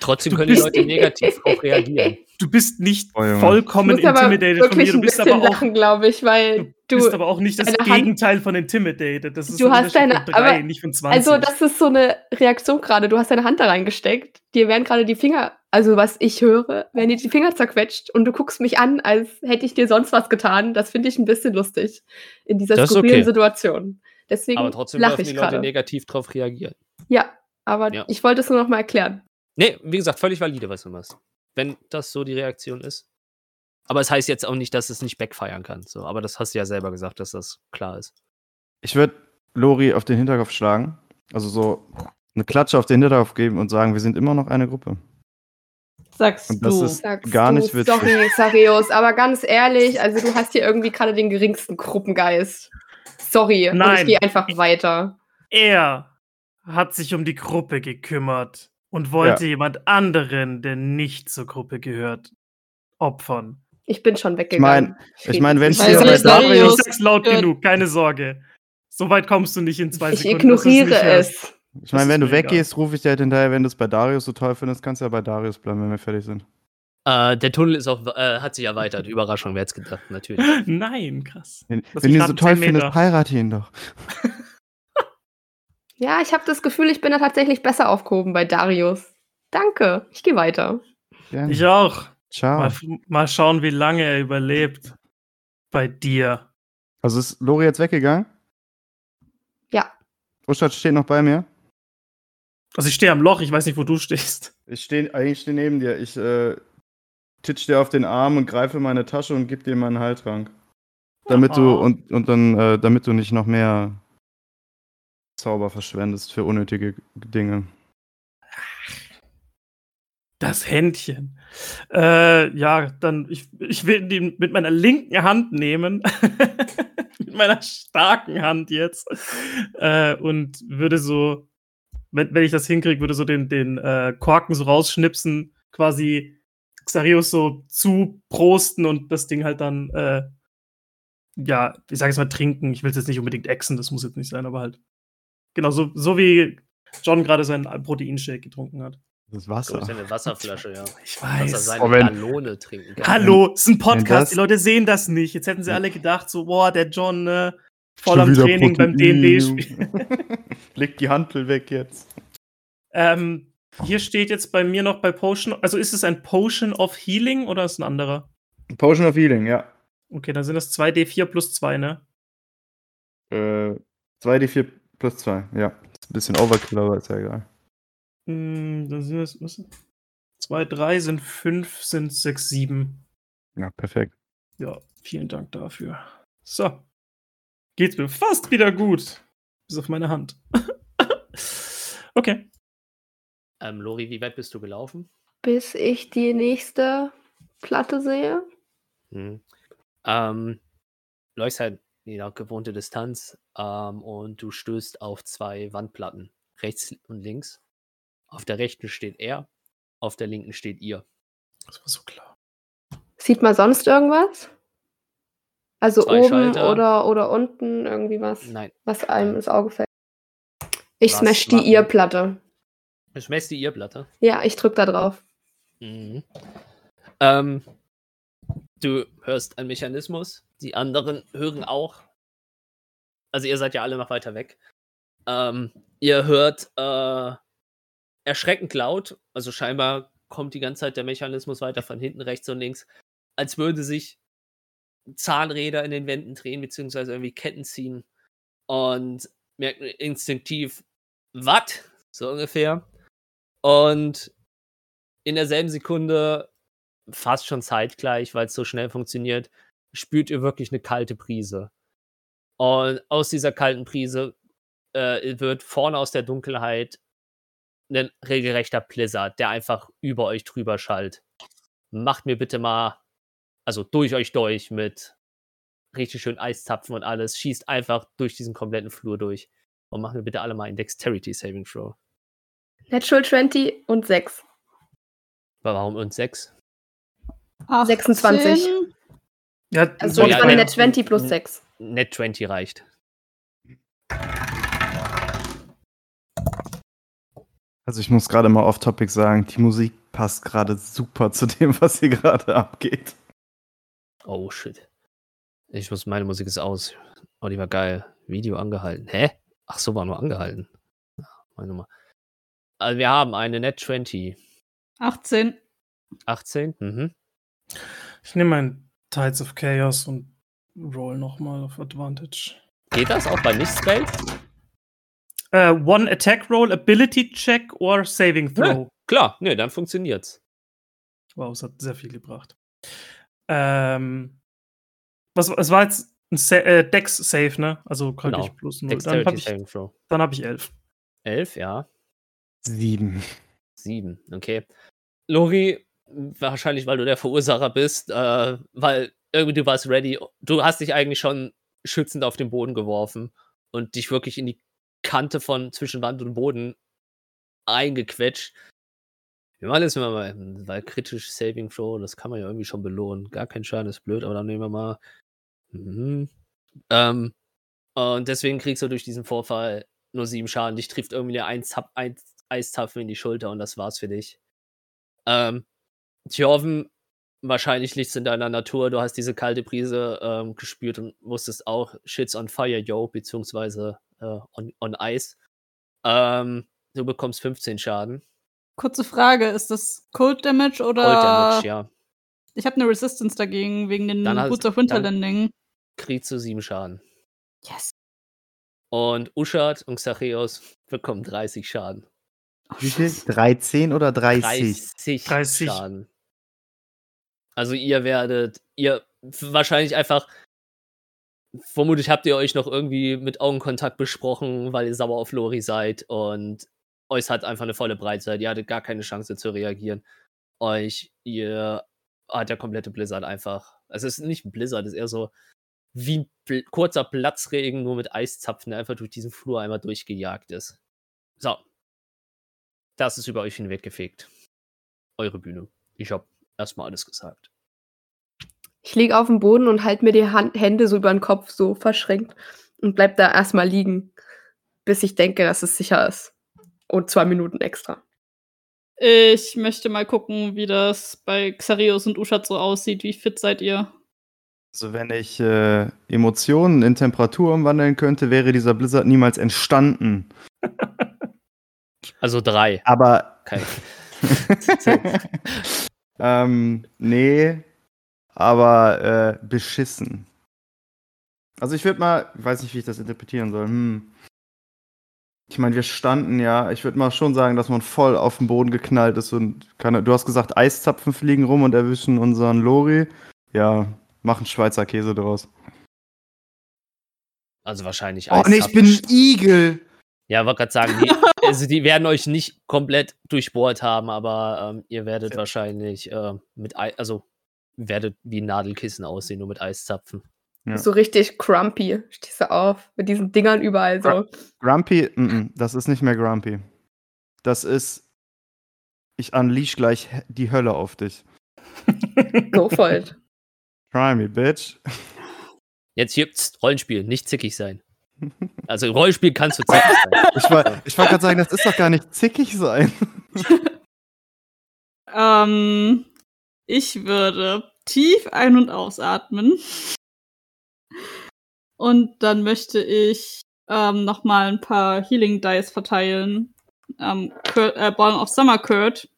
Trotzdem Du können die Leute negativ darauf reagieren. Du bist nicht Oh, vollkommen intimidated von wirklich mir. Du ein bist bisschen aber auch, lachen, glaube ich, weil du du. bist aber auch nicht das deine Hand- Gegenteil von intimidated. Das ist Du ein hast deine- von drei, aber- nicht von 20. Also, das ist so eine Reaktion gerade. Du hast deine Hand da reingesteckt. Dir werden gerade die Finger, also was ich höre, werden dir die Finger zerquetscht und du guckst mich an, als hätte ich dir sonst was getan. Das finde ich ein bisschen lustig in dieser Das skurrilen okay. Situation. Deswegen Aber trotzdem lache ich die Leute gerade. negativ darauf reagieren. Ja, aber Ja. ich wollte es nur noch mal erklären. Nee, wie gesagt, völlig valide, was du machst. Wenn das so die Reaktion ist. Aber es heißt jetzt auch nicht, dass es nicht backfeiern kann. So, aber das hast du ja selber gesagt, dass das klar ist. Ich würde Lori auf den Hinterkopf schlagen. Also so eine Klatsche auf den Hinterkopf geben und sagen, wir sind immer noch eine Gruppe. Sagst Und das du. ist Sagst gar du, nicht witzig. Sorry, Sarius, aber ganz ehrlich, also du hast hier irgendwie gerade den geringsten Gruppengeist. Sorry, und Nein. ich gehe einfach weiter. er hat sich um die Gruppe gekümmert und wollte jemand anderen, der nicht zur Gruppe gehört, opfern. Ich bin schon weggegangen. ich mein, wenn Ich hier bei Darius, ich sag's laut gehört- genug, keine Sorge. So weit kommst du nicht in zwei ich Sekunden. du's ignoriere es. ich meine, wenn du weggehst, rufe ich dir halt hinterher, wenn du es bei Darius so toll findest, kannst du ja bei Darius bleiben, wenn wir fertig sind. Äh, der Tunnel ist auch, äh, hat sich erweitert. Überraschung, wer hätte es gedacht, natürlich. Nein, krass. Wenn, wenn du ihn so toll 10 findest, heirate ihn doch. Ja, ich habe das Gefühl, ich bin da tatsächlich besser aufgehoben bei Darius. Danke, ich gehe weiter. Gerne. Ich auch. Ciao. Mal, mal schauen, wie lange er überlebt. Bei dir. Also ist Lori jetzt weggegangen? Ja. Uschat steht noch bei mir. Also ich stehe am Loch, ich weiß nicht, wo du stehst. Ich stehe eigentlich stehe neben dir. Ich äh, titsch dir auf den Arm und greife in meine Tasche und gib dir meinen Heiltrank. Damit du Oh. und, und dann, äh, damit du nicht noch mehr Zauber verschwendest für unnötige Dinge. Das Händchen. Äh, ja, dann, ich, ich will den mit meiner linken Hand nehmen. mit meiner starken Hand jetzt. Äh, und würde so, wenn, wenn ich das hinkriege, würde so den, den äh, Korken so rausschnipsen, quasi Xarius so zuprosten und das Ding halt dann, äh, ja, ich sage jetzt mal trinken. Ich will es jetzt nicht unbedingt exen, das muss jetzt nicht sein, aber halt. Genau, so, so wie John gerade seinen Proteinshake getrunken hat. Das Wasser. Das ist eine Wasserflasche, ja. Ich Dass er weiß. seine Oh, wenn- Gallone trinken kann. Hallo, es ist ein Podcast. Die Leute sehen das nicht. Jetzt hätten sie alle gedacht, so, boah, der John, ne, voll am Training beim Protein. DND-Spiel. Leg die Hantel weg jetzt. ähm, hier steht jetzt bei mir noch bei Potion, also ist es ein Potion of Healing oder ist es ein anderer? Potion of Healing, ja. Okay, dann sind das 2d4 plus 2, ne? Äh, 2d4 plus 2, ja. Ist ein bisschen Overkill, aber ist ja egal. Hm, dann sind es, was? 2, 3 sind 5, sind 6, 7. Ja, perfekt. Ja, vielen Dank dafür. So. Geht's mir fast wieder gut. Bis auf meine Hand. okay. Ähm, Lori, wie weit bist du gelaufen? Bis ich die nächste Platte sehe. Hm. Ähm, läufst in der gewohnte Distanz ähm, und du stößt auf zwei Wandplatten, rechts und links. Auf der rechten steht er, auf der linken steht ihr. Das war so klar. Sieht man sonst irgendwas? Also Zwei oben Schalter. oder, oder unten irgendwie was, Nein, was einem ins Auge fällt. Ich Was smash die? Ihr-Platte. ich messe die Ihr-Platte. Ja, ich drück da drauf. Mhm. Ähm, du hörst einen Mechanismus, die anderen hören auch. Also ihr seid ja alle noch weiter weg. Ähm, ihr hört äh, erschreckend laut, also scheinbar kommt die ganze Zeit der Mechanismus weiter von hinten, rechts und links, als würde sich Zahnräder in den Wänden drehen, beziehungsweise irgendwie Ketten ziehen. Und merkt instinktiv, was? So ungefähr. Und in derselben Sekunde, fast schon zeitgleich, weil es so schnell funktioniert, spürt ihr wirklich eine kalte Prise. Und aus dieser kalten Prise äh, wird vorne aus der Dunkelheit ein regelrechter Blizzard, der einfach über euch drüber schallt. Macht mir bitte mal, also durch euch durch mit richtig schön Eiszapfen und alles, schießt einfach durch diesen kompletten Flur durch. Und macht mir bitte alle mal einen Dexterity Saving Throw. Natural 20 und 6. Warum und 6? 26. Ja, Also Ja, das war eine ja. Net 20 plus 6. Net 20 reicht. Also ich muss gerade mal off-topic sagen, die Musik passt gerade super zu dem, was hier gerade abgeht. Oh shit. Ich muss, meine Musik ist aus. Oh, die war geil. Video angehalten. Hä? Ach so, war nur angehalten. Ja, Meine Nummer. Also wir haben eine Net 20. 18. 18. Mhm. Ich nehme mein Tides of Chaos und roll nochmal auf Advantage. Geht das auch bei Nicht-Spells? Äh, one Attack Roll, Ability Check or Saving Throw. Klar, ne, dann funktioniert's. Wow, es hat sehr viel gebracht. Ähm, was, es war jetzt ein Sa äh, Dex Save, ne? Also kriege Genau. ich plus 0. Dann habe ich, Saving Throw. dann hab ich 11. 11, ja. Sieben. 7, okay. Lori, wahrscheinlich, weil du der Verursacher bist, äh, weil irgendwie du warst ready. Du hast dich eigentlich schon schützend auf den Boden geworfen und dich wirklich in die Kante von zwischen Wand und Boden eingequetscht. Wir machen jetzt mal, weil kritisch Saving Throw, das kann man ja irgendwie schon belohnen. Gar kein Schaden ist blöd, aber dann nehmen wir mal. Mhm. Ähm, und deswegen kriegst du durch diesen Vorfall nur sieben Schaden. Dich trifft irgendwie eine Eiszapfen in die Schulter und das war's für dich. Ähm, Tjorven, wahrscheinlich liegt's in deiner Natur. Du hast diese kalte Brise ähm, gespürt und wusstest auch, Shit's on fire, yo, beziehungsweise äh, on, on ice. Ähm, du bekommst 15 Schaden. Kurze Frage, ist das Cold Damage oder Cold Damage, ja. ich habe eine Resistance dagegen wegen den Dann hast- Boots of Winterlanding. Kriegst du 7 Schaden. Yes. Und Uschat und Xacheos bekommen 30 Schaden. Oh, Wie viel? Scheiße. 13 oder 30? 30, 30. Schaden. Also ihr werdet, ihr wahrscheinlich einfach, vermutlich habt ihr euch noch irgendwie mit Augenkontakt besprochen, weil ihr sauer auf Lori seid und euch hat einfach eine volle Breitseite. Ihr hattet gar keine Chance zu reagieren. euch, ihr hat der komplette Blizzard einfach. Also es ist nicht ein Blizzard, es ist eher so wie ein Bl kurzer Platzregen, nur mit Eiszapfen, der einfach durch diesen Flur einmal durchgejagt ist. So. Das ist über euch hinweggefegt. Eure Bühne. Ich habe erstmal alles gesagt. Ich liege auf dem Boden und halte mir die Hand Hände so über den Kopf, so verschränkt und bleib da erstmal liegen, bis ich denke, dass es sicher ist. Und zwei Minuten extra. Ich möchte mal gucken, wie das bei Xarios und Uschat so aussieht. Wie fit seid ihr? Also wenn ich äh, Emotionen in Temperatur umwandeln könnte, wäre dieser Blizzard niemals entstanden. Also drei. Aber Kein. ähm, nee, aber äh, beschissen. Also ich würde mal, ich weiß nicht, wie ich das interpretieren soll. Hm. Ich meine, wir standen ja, ich würde mal schon sagen, dass man voll auf den Boden geknallt ist und keine, du hast gesagt, Eiszapfen fliegen rum und erwischen unseren Lori. Ja, machen Schweizer Käse draus. Also wahrscheinlich Oh, nee, ich bin ein Igel. Ja, wollte gerade sagen, die, also die werden euch nicht komplett durchbohrt haben, aber ähm, ihr werdet Ja. wahrscheinlich äh, mit Ei, also werdet wie ein Nadelkissen aussehen, nur mit Eiszapfen. Ja. So richtig crumpy. Stehst du auf mit diesen Dingern überall so. Grumpy, mm -mm, das ist nicht mehr Grumpy. Das ist, ich unleash gleich die Hölle auf dich. Go for it. Try me, bitch. Jetzt hier pst, Rollenspiel, nicht zickig sein. Also Rollenspiel kannst du zickig sein. Ich, war- ich wollte gerade sagen, das ist doch gar nicht zickig sein. Ähm, ich würde tief ein- und ausatmen. Und dann möchte ich ähm, nochmal ein paar Healing Dice verteilen. Ähm, Cur äh, Balm of Summer Curd.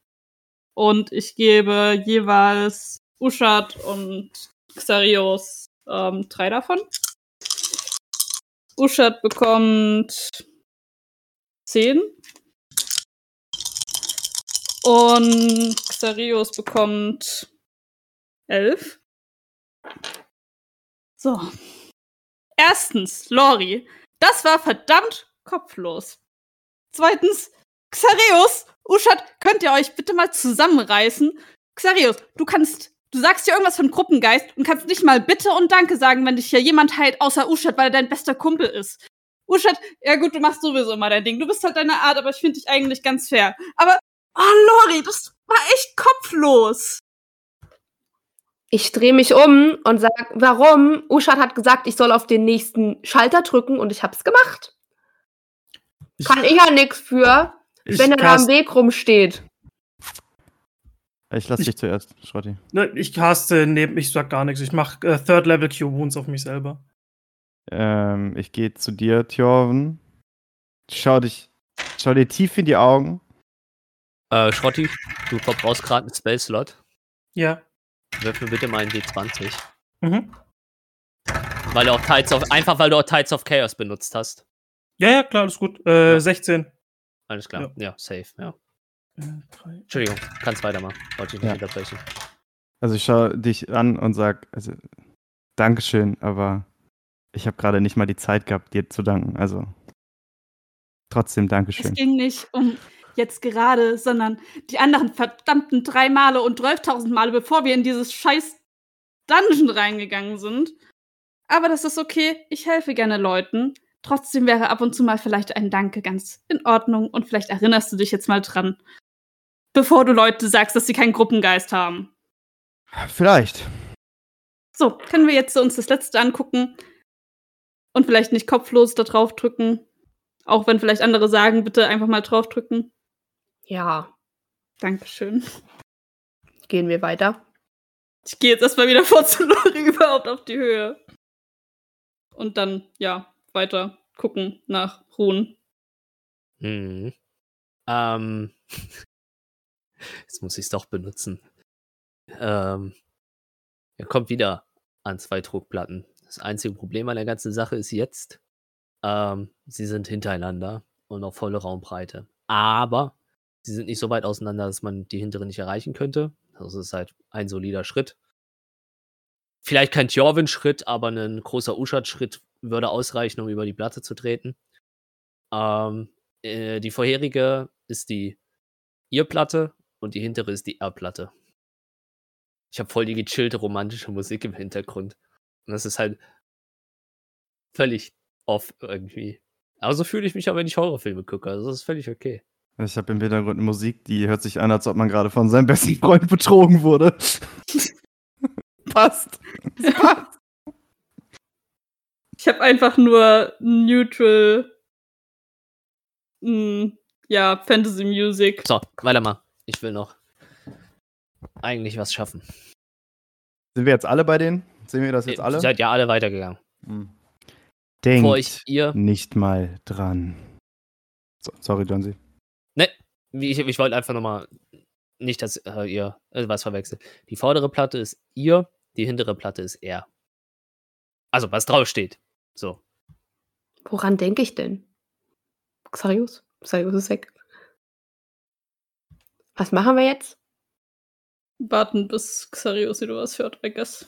Und ich gebe jeweils Uschat und Xarios ähm, drei davon. Uschat bekommt zehn. Und Xarios bekommt elf. So. Erstens, Lori. Das war verdammt kopflos. Zweitens, Xarios, Uschat, könnt ihr euch bitte mal zusammenreißen? Xarios, du kannst, du sagst hier irgendwas von Gruppengeist und kannst nicht mal Bitte und Danke sagen, wenn dich hier jemand heilt, außer Uschat, weil er dein bester Kumpel ist. Uschat, ja gut, du machst sowieso immer dein Ding. Du bist halt deine Art, aber ich finde dich eigentlich ganz fair. Aber, oh Lori, das war echt kopflos. Ich drehe mich um und sag, warum? Uschat hat gesagt, ich soll auf den nächsten Schalter drücken und ich hab's gemacht. Kann ich ja nix für, Ich wenn er da am Weg rumsteht. Ich lass Ich- dich zuerst, Schrotti. Ne, ich caste neben, ich sag gar nichts. Ich mach äh, Third Level Cure Wounds auf mich selber. Ähm, ich gehe zu dir, Thjorven. Schau dich, schau dir tief in die Augen. Äh, Schrotti, du verbrauchst gerade einen Spell-Slot. Ja. Wirf mir bitte mal einen D20. Mhm. Weil du auch Tides of, einfach weil du auch Tides of Chaos benutzt hast. Ja, ja, klar, alles gut. Äh, Ja. 16. Alles klar. Ja, safe, ja. Drei. Entschuldigung, kannst weitermachen. Wollte ich nicht Ja. unterbrechen. Also ich schau dich an und sag, also, Dankeschön, aber ich habe gerade nicht mal die Zeit gehabt, dir zu danken. Also trotzdem Es Dankeschön. ging nicht um jetzt gerade, sondern die anderen verdammten drei Male und 12.000 Male, bevor wir in dieses scheiß Dungeon reingegangen sind. Aber das ist okay. Ich helfe gerne Leuten. Trotzdem wäre ab und zu mal vielleicht ein Danke ganz in Ordnung und vielleicht erinnerst du dich jetzt mal dran, bevor du Leute sagst, dass sie keinen Gruppengeist haben. Vielleicht. So, können wir jetzt uns das letzte angucken und vielleicht nicht kopflos da drauf drücken. Auch wenn vielleicht andere sagen, bitte einfach mal draufdrücken. Ja, Dankeschön. gehen wir weiter. Ich gehe jetzt erstmal wieder vor zu Lori überhaupt auf die Höhe. Und dann, ja, weiter gucken nach Ruhen. Mhm. Ähm. Jetzt muss ich es doch benutzen. Ähm. Er kommt wieder an zwei Druckplatten. Das einzige Problem an der ganzen Sache ist jetzt, ähm, sie sind hintereinander und auf volle Raumbreite. Aber sie sind nicht so weit auseinander, dass man die hintere nicht erreichen könnte. Das ist halt ein solider Schritt. Vielleicht kein Tjorvin-Schritt, aber ein großer Uschat-Schritt würde ausreichen, um über die Platte zu treten. Ähm, äh, die vorherige ist die ihr Platte und die hintere ist die R-Platte. Ich habe voll die gechillte romantische Musik im Hintergrund. Und das ist halt völlig off irgendwie. Aber so fühle ich mich auch, wenn ich Horrorfilme gucke. Also das ist völlig okay. Ich habe im Hintergrund eine Musik, die hört sich an, als ob man gerade von seinem besten Freund betrogen wurde. passt. Das passt. Ich habe einfach nur neutral, mh, ja, Fantasy Music. So, weiter mal. Ich will noch eigentlich was schaffen. Sind wir jetzt alle bei denen? Sehen wir das jetzt Ihr alle? seid ja alle weitergegangen. Hm. Bevor Denkt ich ihr. nicht mal dran. So, sorry, Johnsy. Ne, ich, ich wollte einfach nochmal nicht, dass äh, ihr äh, was verwechselt. Die vordere Platte ist ihr, die hintere Platte ist er. Also, was draufsteht. So. Woran denke ich denn? Xarius? Xarius ist weg. Was machen wir jetzt? Warten, bis Xarius wieder was hört, I guess.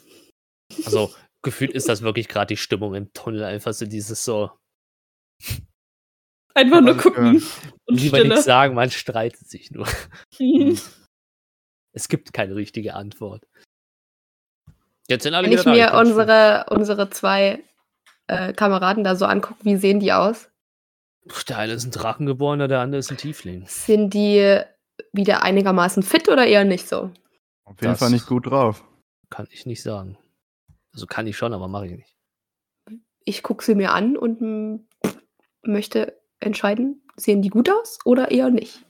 Also, gefühlt ist das wirklich gerade die Stimmung im Tunnel. Einfach so dieses so. Einfach nur gucken und Lieber nichts sagen, man streitet sich nur. Hm. Es gibt keine richtige Antwort. Jetzt sind alle Wenn ich mir unsere, unsere zwei äh, Kameraden da so angucke, wie sehen die aus? Der eine ist ein Drachengeborener, der andere ist ein Tiefling. Sind die wieder einigermaßen fit oder eher nicht so? Auf jeden Das- Fall nicht gut drauf. Kann ich nicht sagen. Also kann ich schon, aber mache ich nicht. Ich gucke sie mir an und möchte entscheiden, sehen die gut aus oder eher nicht?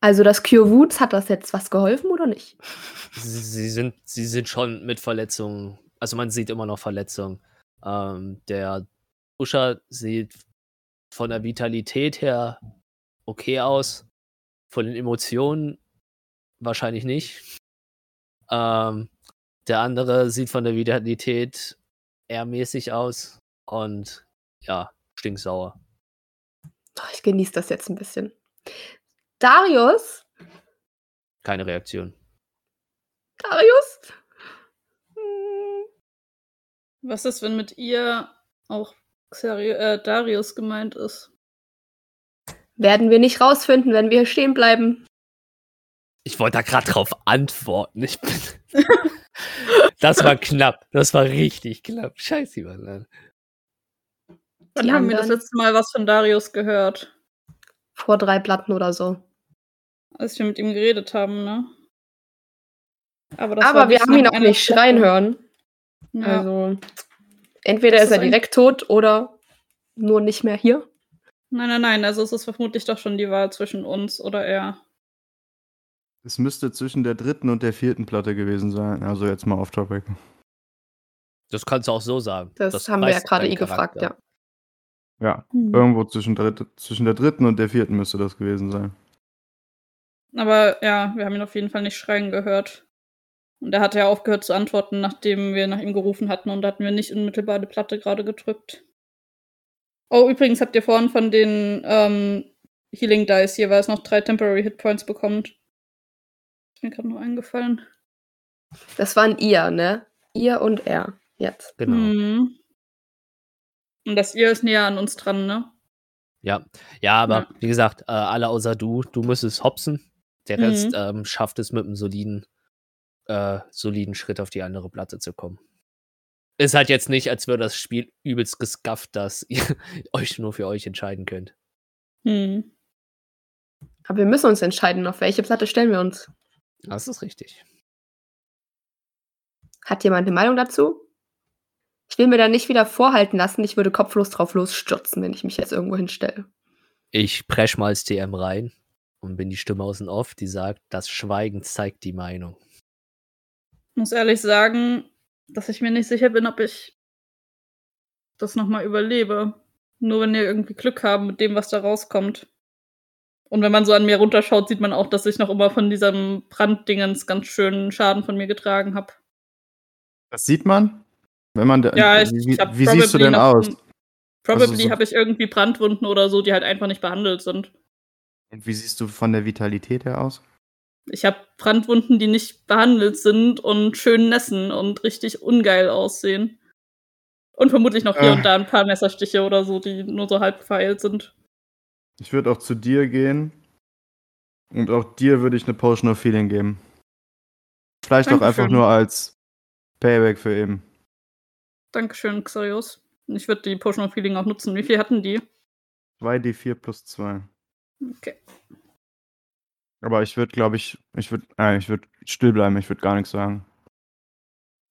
Also das Cure Woods, hat das jetzt was geholfen oder nicht? Sie, sind, sie sind schon mit Verletzungen. Also man sieht immer noch Verletzungen. Ähm, der Usha sieht von der Vitalität her okay aus. Von den Emotionen wahrscheinlich nicht. Ähm, der andere sieht von der Vitalität eher mäßig aus. Und ja, stinksauer. Oh, Ich genieße das jetzt ein bisschen. Darius? Keine Reaktion. Darius? Hm, Was ist, wenn mit ihr auch Xari äh, Darius gemeint ist? Werden wir nicht rausfinden, wenn wir hier stehen bleiben. Ich wollte da gerade drauf antworten. Ich bin das war knapp. Das war richtig knapp. Scheiße, Mann. Wann Die haben wir das letzte Mal was von Darius gehört? Vor drei Platten oder so. Als wir mit ihm geredet haben, ne? Aber, das war Aber wir haben ihn auch nicht schreien hören. Ja. Also entweder ist er ist ein- direkt tot oder nur nicht mehr hier. Nein, nein, nein. Also es ist vermutlich doch schon die Wahl zwischen uns oder er. Es müsste zwischen der dritten und der vierten Platte gewesen sein. Also jetzt mal off topic. Das kannst du auch so sagen. Das, haben wir ja gerade eh gefragt, ja. Ja, irgendwo zwischen, dritt, zwischen der dritten und der vierten müsste das gewesen sein. Aber ja, wir haben ihn auf jeden Fall nicht schreien gehört. Und er hat ja aufgehört zu antworten, nachdem wir nach ihm gerufen hatten. Und da hatten wir nicht unmittelbar die Platte gerade gedrückt. Oh, übrigens habt ihr vorhin von den ähm, Healing Dice jeweils noch drei Temporary Hit Points bekommt. Ist mir gerade noch eingefallen. Das waren ihr, ne? Ihr und er. Jetzt. Genau. Mhm. Und das ihr ist näher an uns dran, ne? Ja. Ja, aber Ja. wie gesagt, äh, alle außer du, du müsstest hopsen. Der Mhm. Rest ähm, schafft es mit einem soliden, äh, soliden Schritt auf die andere Platte zu kommen. Ist halt jetzt nicht, als würde das Spiel übelst geskafft, dass ihr euch nur für euch entscheiden könnt. Hm. Aber wir müssen uns entscheiden, auf welche Platte stellen wir uns. Das ist richtig. Hat jemand eine Meinung dazu? Ich will mir da nicht wieder vorhalten lassen, ich würde kopflos drauf losstürzen, wenn ich mich jetzt irgendwo hinstelle. Ich presch mal als TM rein und bin die Stimme aus dem Off, die sagt, das Schweigen zeigt die Meinung. muss ehrlich sagen, dass ich mir nicht sicher bin, ob ich das nochmal überlebe. Nur wenn wir irgendwie Glück haben mit dem, was da rauskommt. Und wenn man so an mir runterschaut, sieht man auch, dass ich noch immer von diesem Branddingens ganz schön Schaden von mir getragen habe. Das sieht man? Wenn man Ja, ich, wie, ich hab wie siehst du denn aus? Probably Also so- habe ich irgendwie Brandwunden oder so, die halt einfach nicht behandelt sind. Und wie siehst du von der Vitalität her aus? Ich habe Brandwunden, die nicht behandelt sind und schön nässen und richtig ungeil aussehen. Und vermutlich noch hier Äh. und da ein paar Messerstiche oder so, die nur so halb verheilt sind. Ich würde auch zu dir gehen Und auch dir würde ich eine Potion of Feeling geben. Vielleicht auch einfach Dankeschön. nur als Payback für eben. Dankeschön, Xarius. Ich würde die Potion of Healing auch nutzen. Wie viel hatten die? 2d4 plus 2. Okay. Aber ich würde, glaube ich, ich würde äh, ich würd still bleiben, ich würde gar nichts sagen.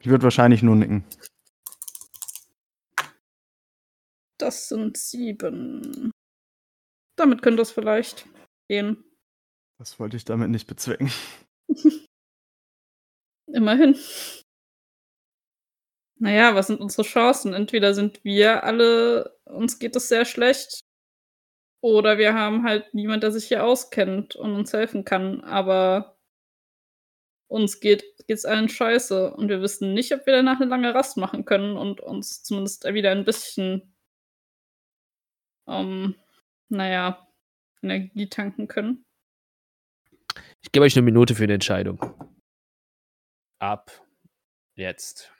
Ich würde wahrscheinlich nur nicken. Das sind sieben. Damit könnte es vielleicht gehen. Das wollte ich damit nicht bezwecken. Immerhin. Naja, was sind unsere Chancen? Entweder sind wir alle, uns geht es sehr schlecht, oder wir haben halt niemand, der sich hier auskennt und uns helfen kann, aber uns geht geht's allen scheiße und wir wissen nicht, ob wir danach eine lange Rast machen können und uns zumindest wieder ein bisschen, ähm, naja, Energie tanken können. Ich gebe euch eine Minute für eine Entscheidung. Ab jetzt.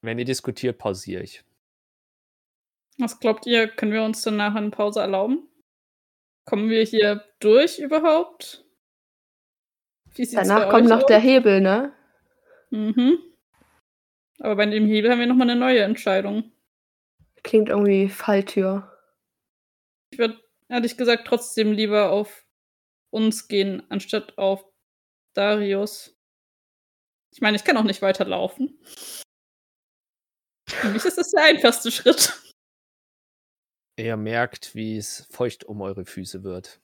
Wenn ihr diskutiert, pausiere ich. Was glaubt ihr, können wir uns dann nachher eine Pause erlauben? Kommen wir hier durch überhaupt? Danach kommt noch aus? der Hebel, ne? Mhm. Aber bei dem Hebel haben wir nochmal eine neue Entscheidung. Klingt irgendwie Falltür. Ich würde ehrlich gesagt trotzdem lieber auf uns gehen, anstatt auf Darius. Ich meine, ich kann auch nicht weiterlaufen. Für mich ist das der einfachste Schritt. Ihr merkt, wie es feucht um eure Füße wird.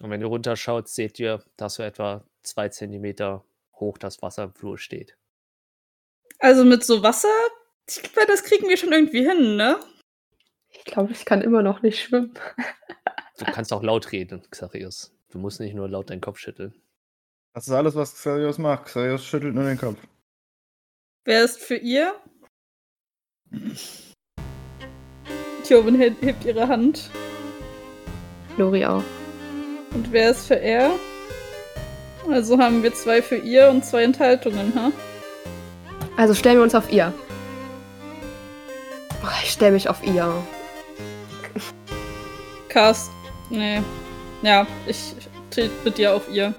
Und wenn ihr runterschaut, seht ihr, dass so etwa zwei Zentimeter hoch das Wasser im Flur steht. Also mit so Wasser, ich glaube, das kriegen wir schon irgendwie hin, ne? Ich glaube, ich kann immer noch nicht schwimmen. Du kannst auch laut reden, Xarius. Du musst nicht nur laut deinen Kopf schütteln. Das ist alles, was Xarius macht. Xarius schüttelt nur den Kopf. Wer ist für ihr? Tjobin hebt, hebt ihre Hand. Lori auch. Und wer ist für er? Also haben wir zwei für ihr und zwei Enthaltungen, ha? Also stellen wir uns auf ihr. Oh, ich stelle mich auf ihr. Cast. Nee. Ja, ich trete mit dir auf ihr.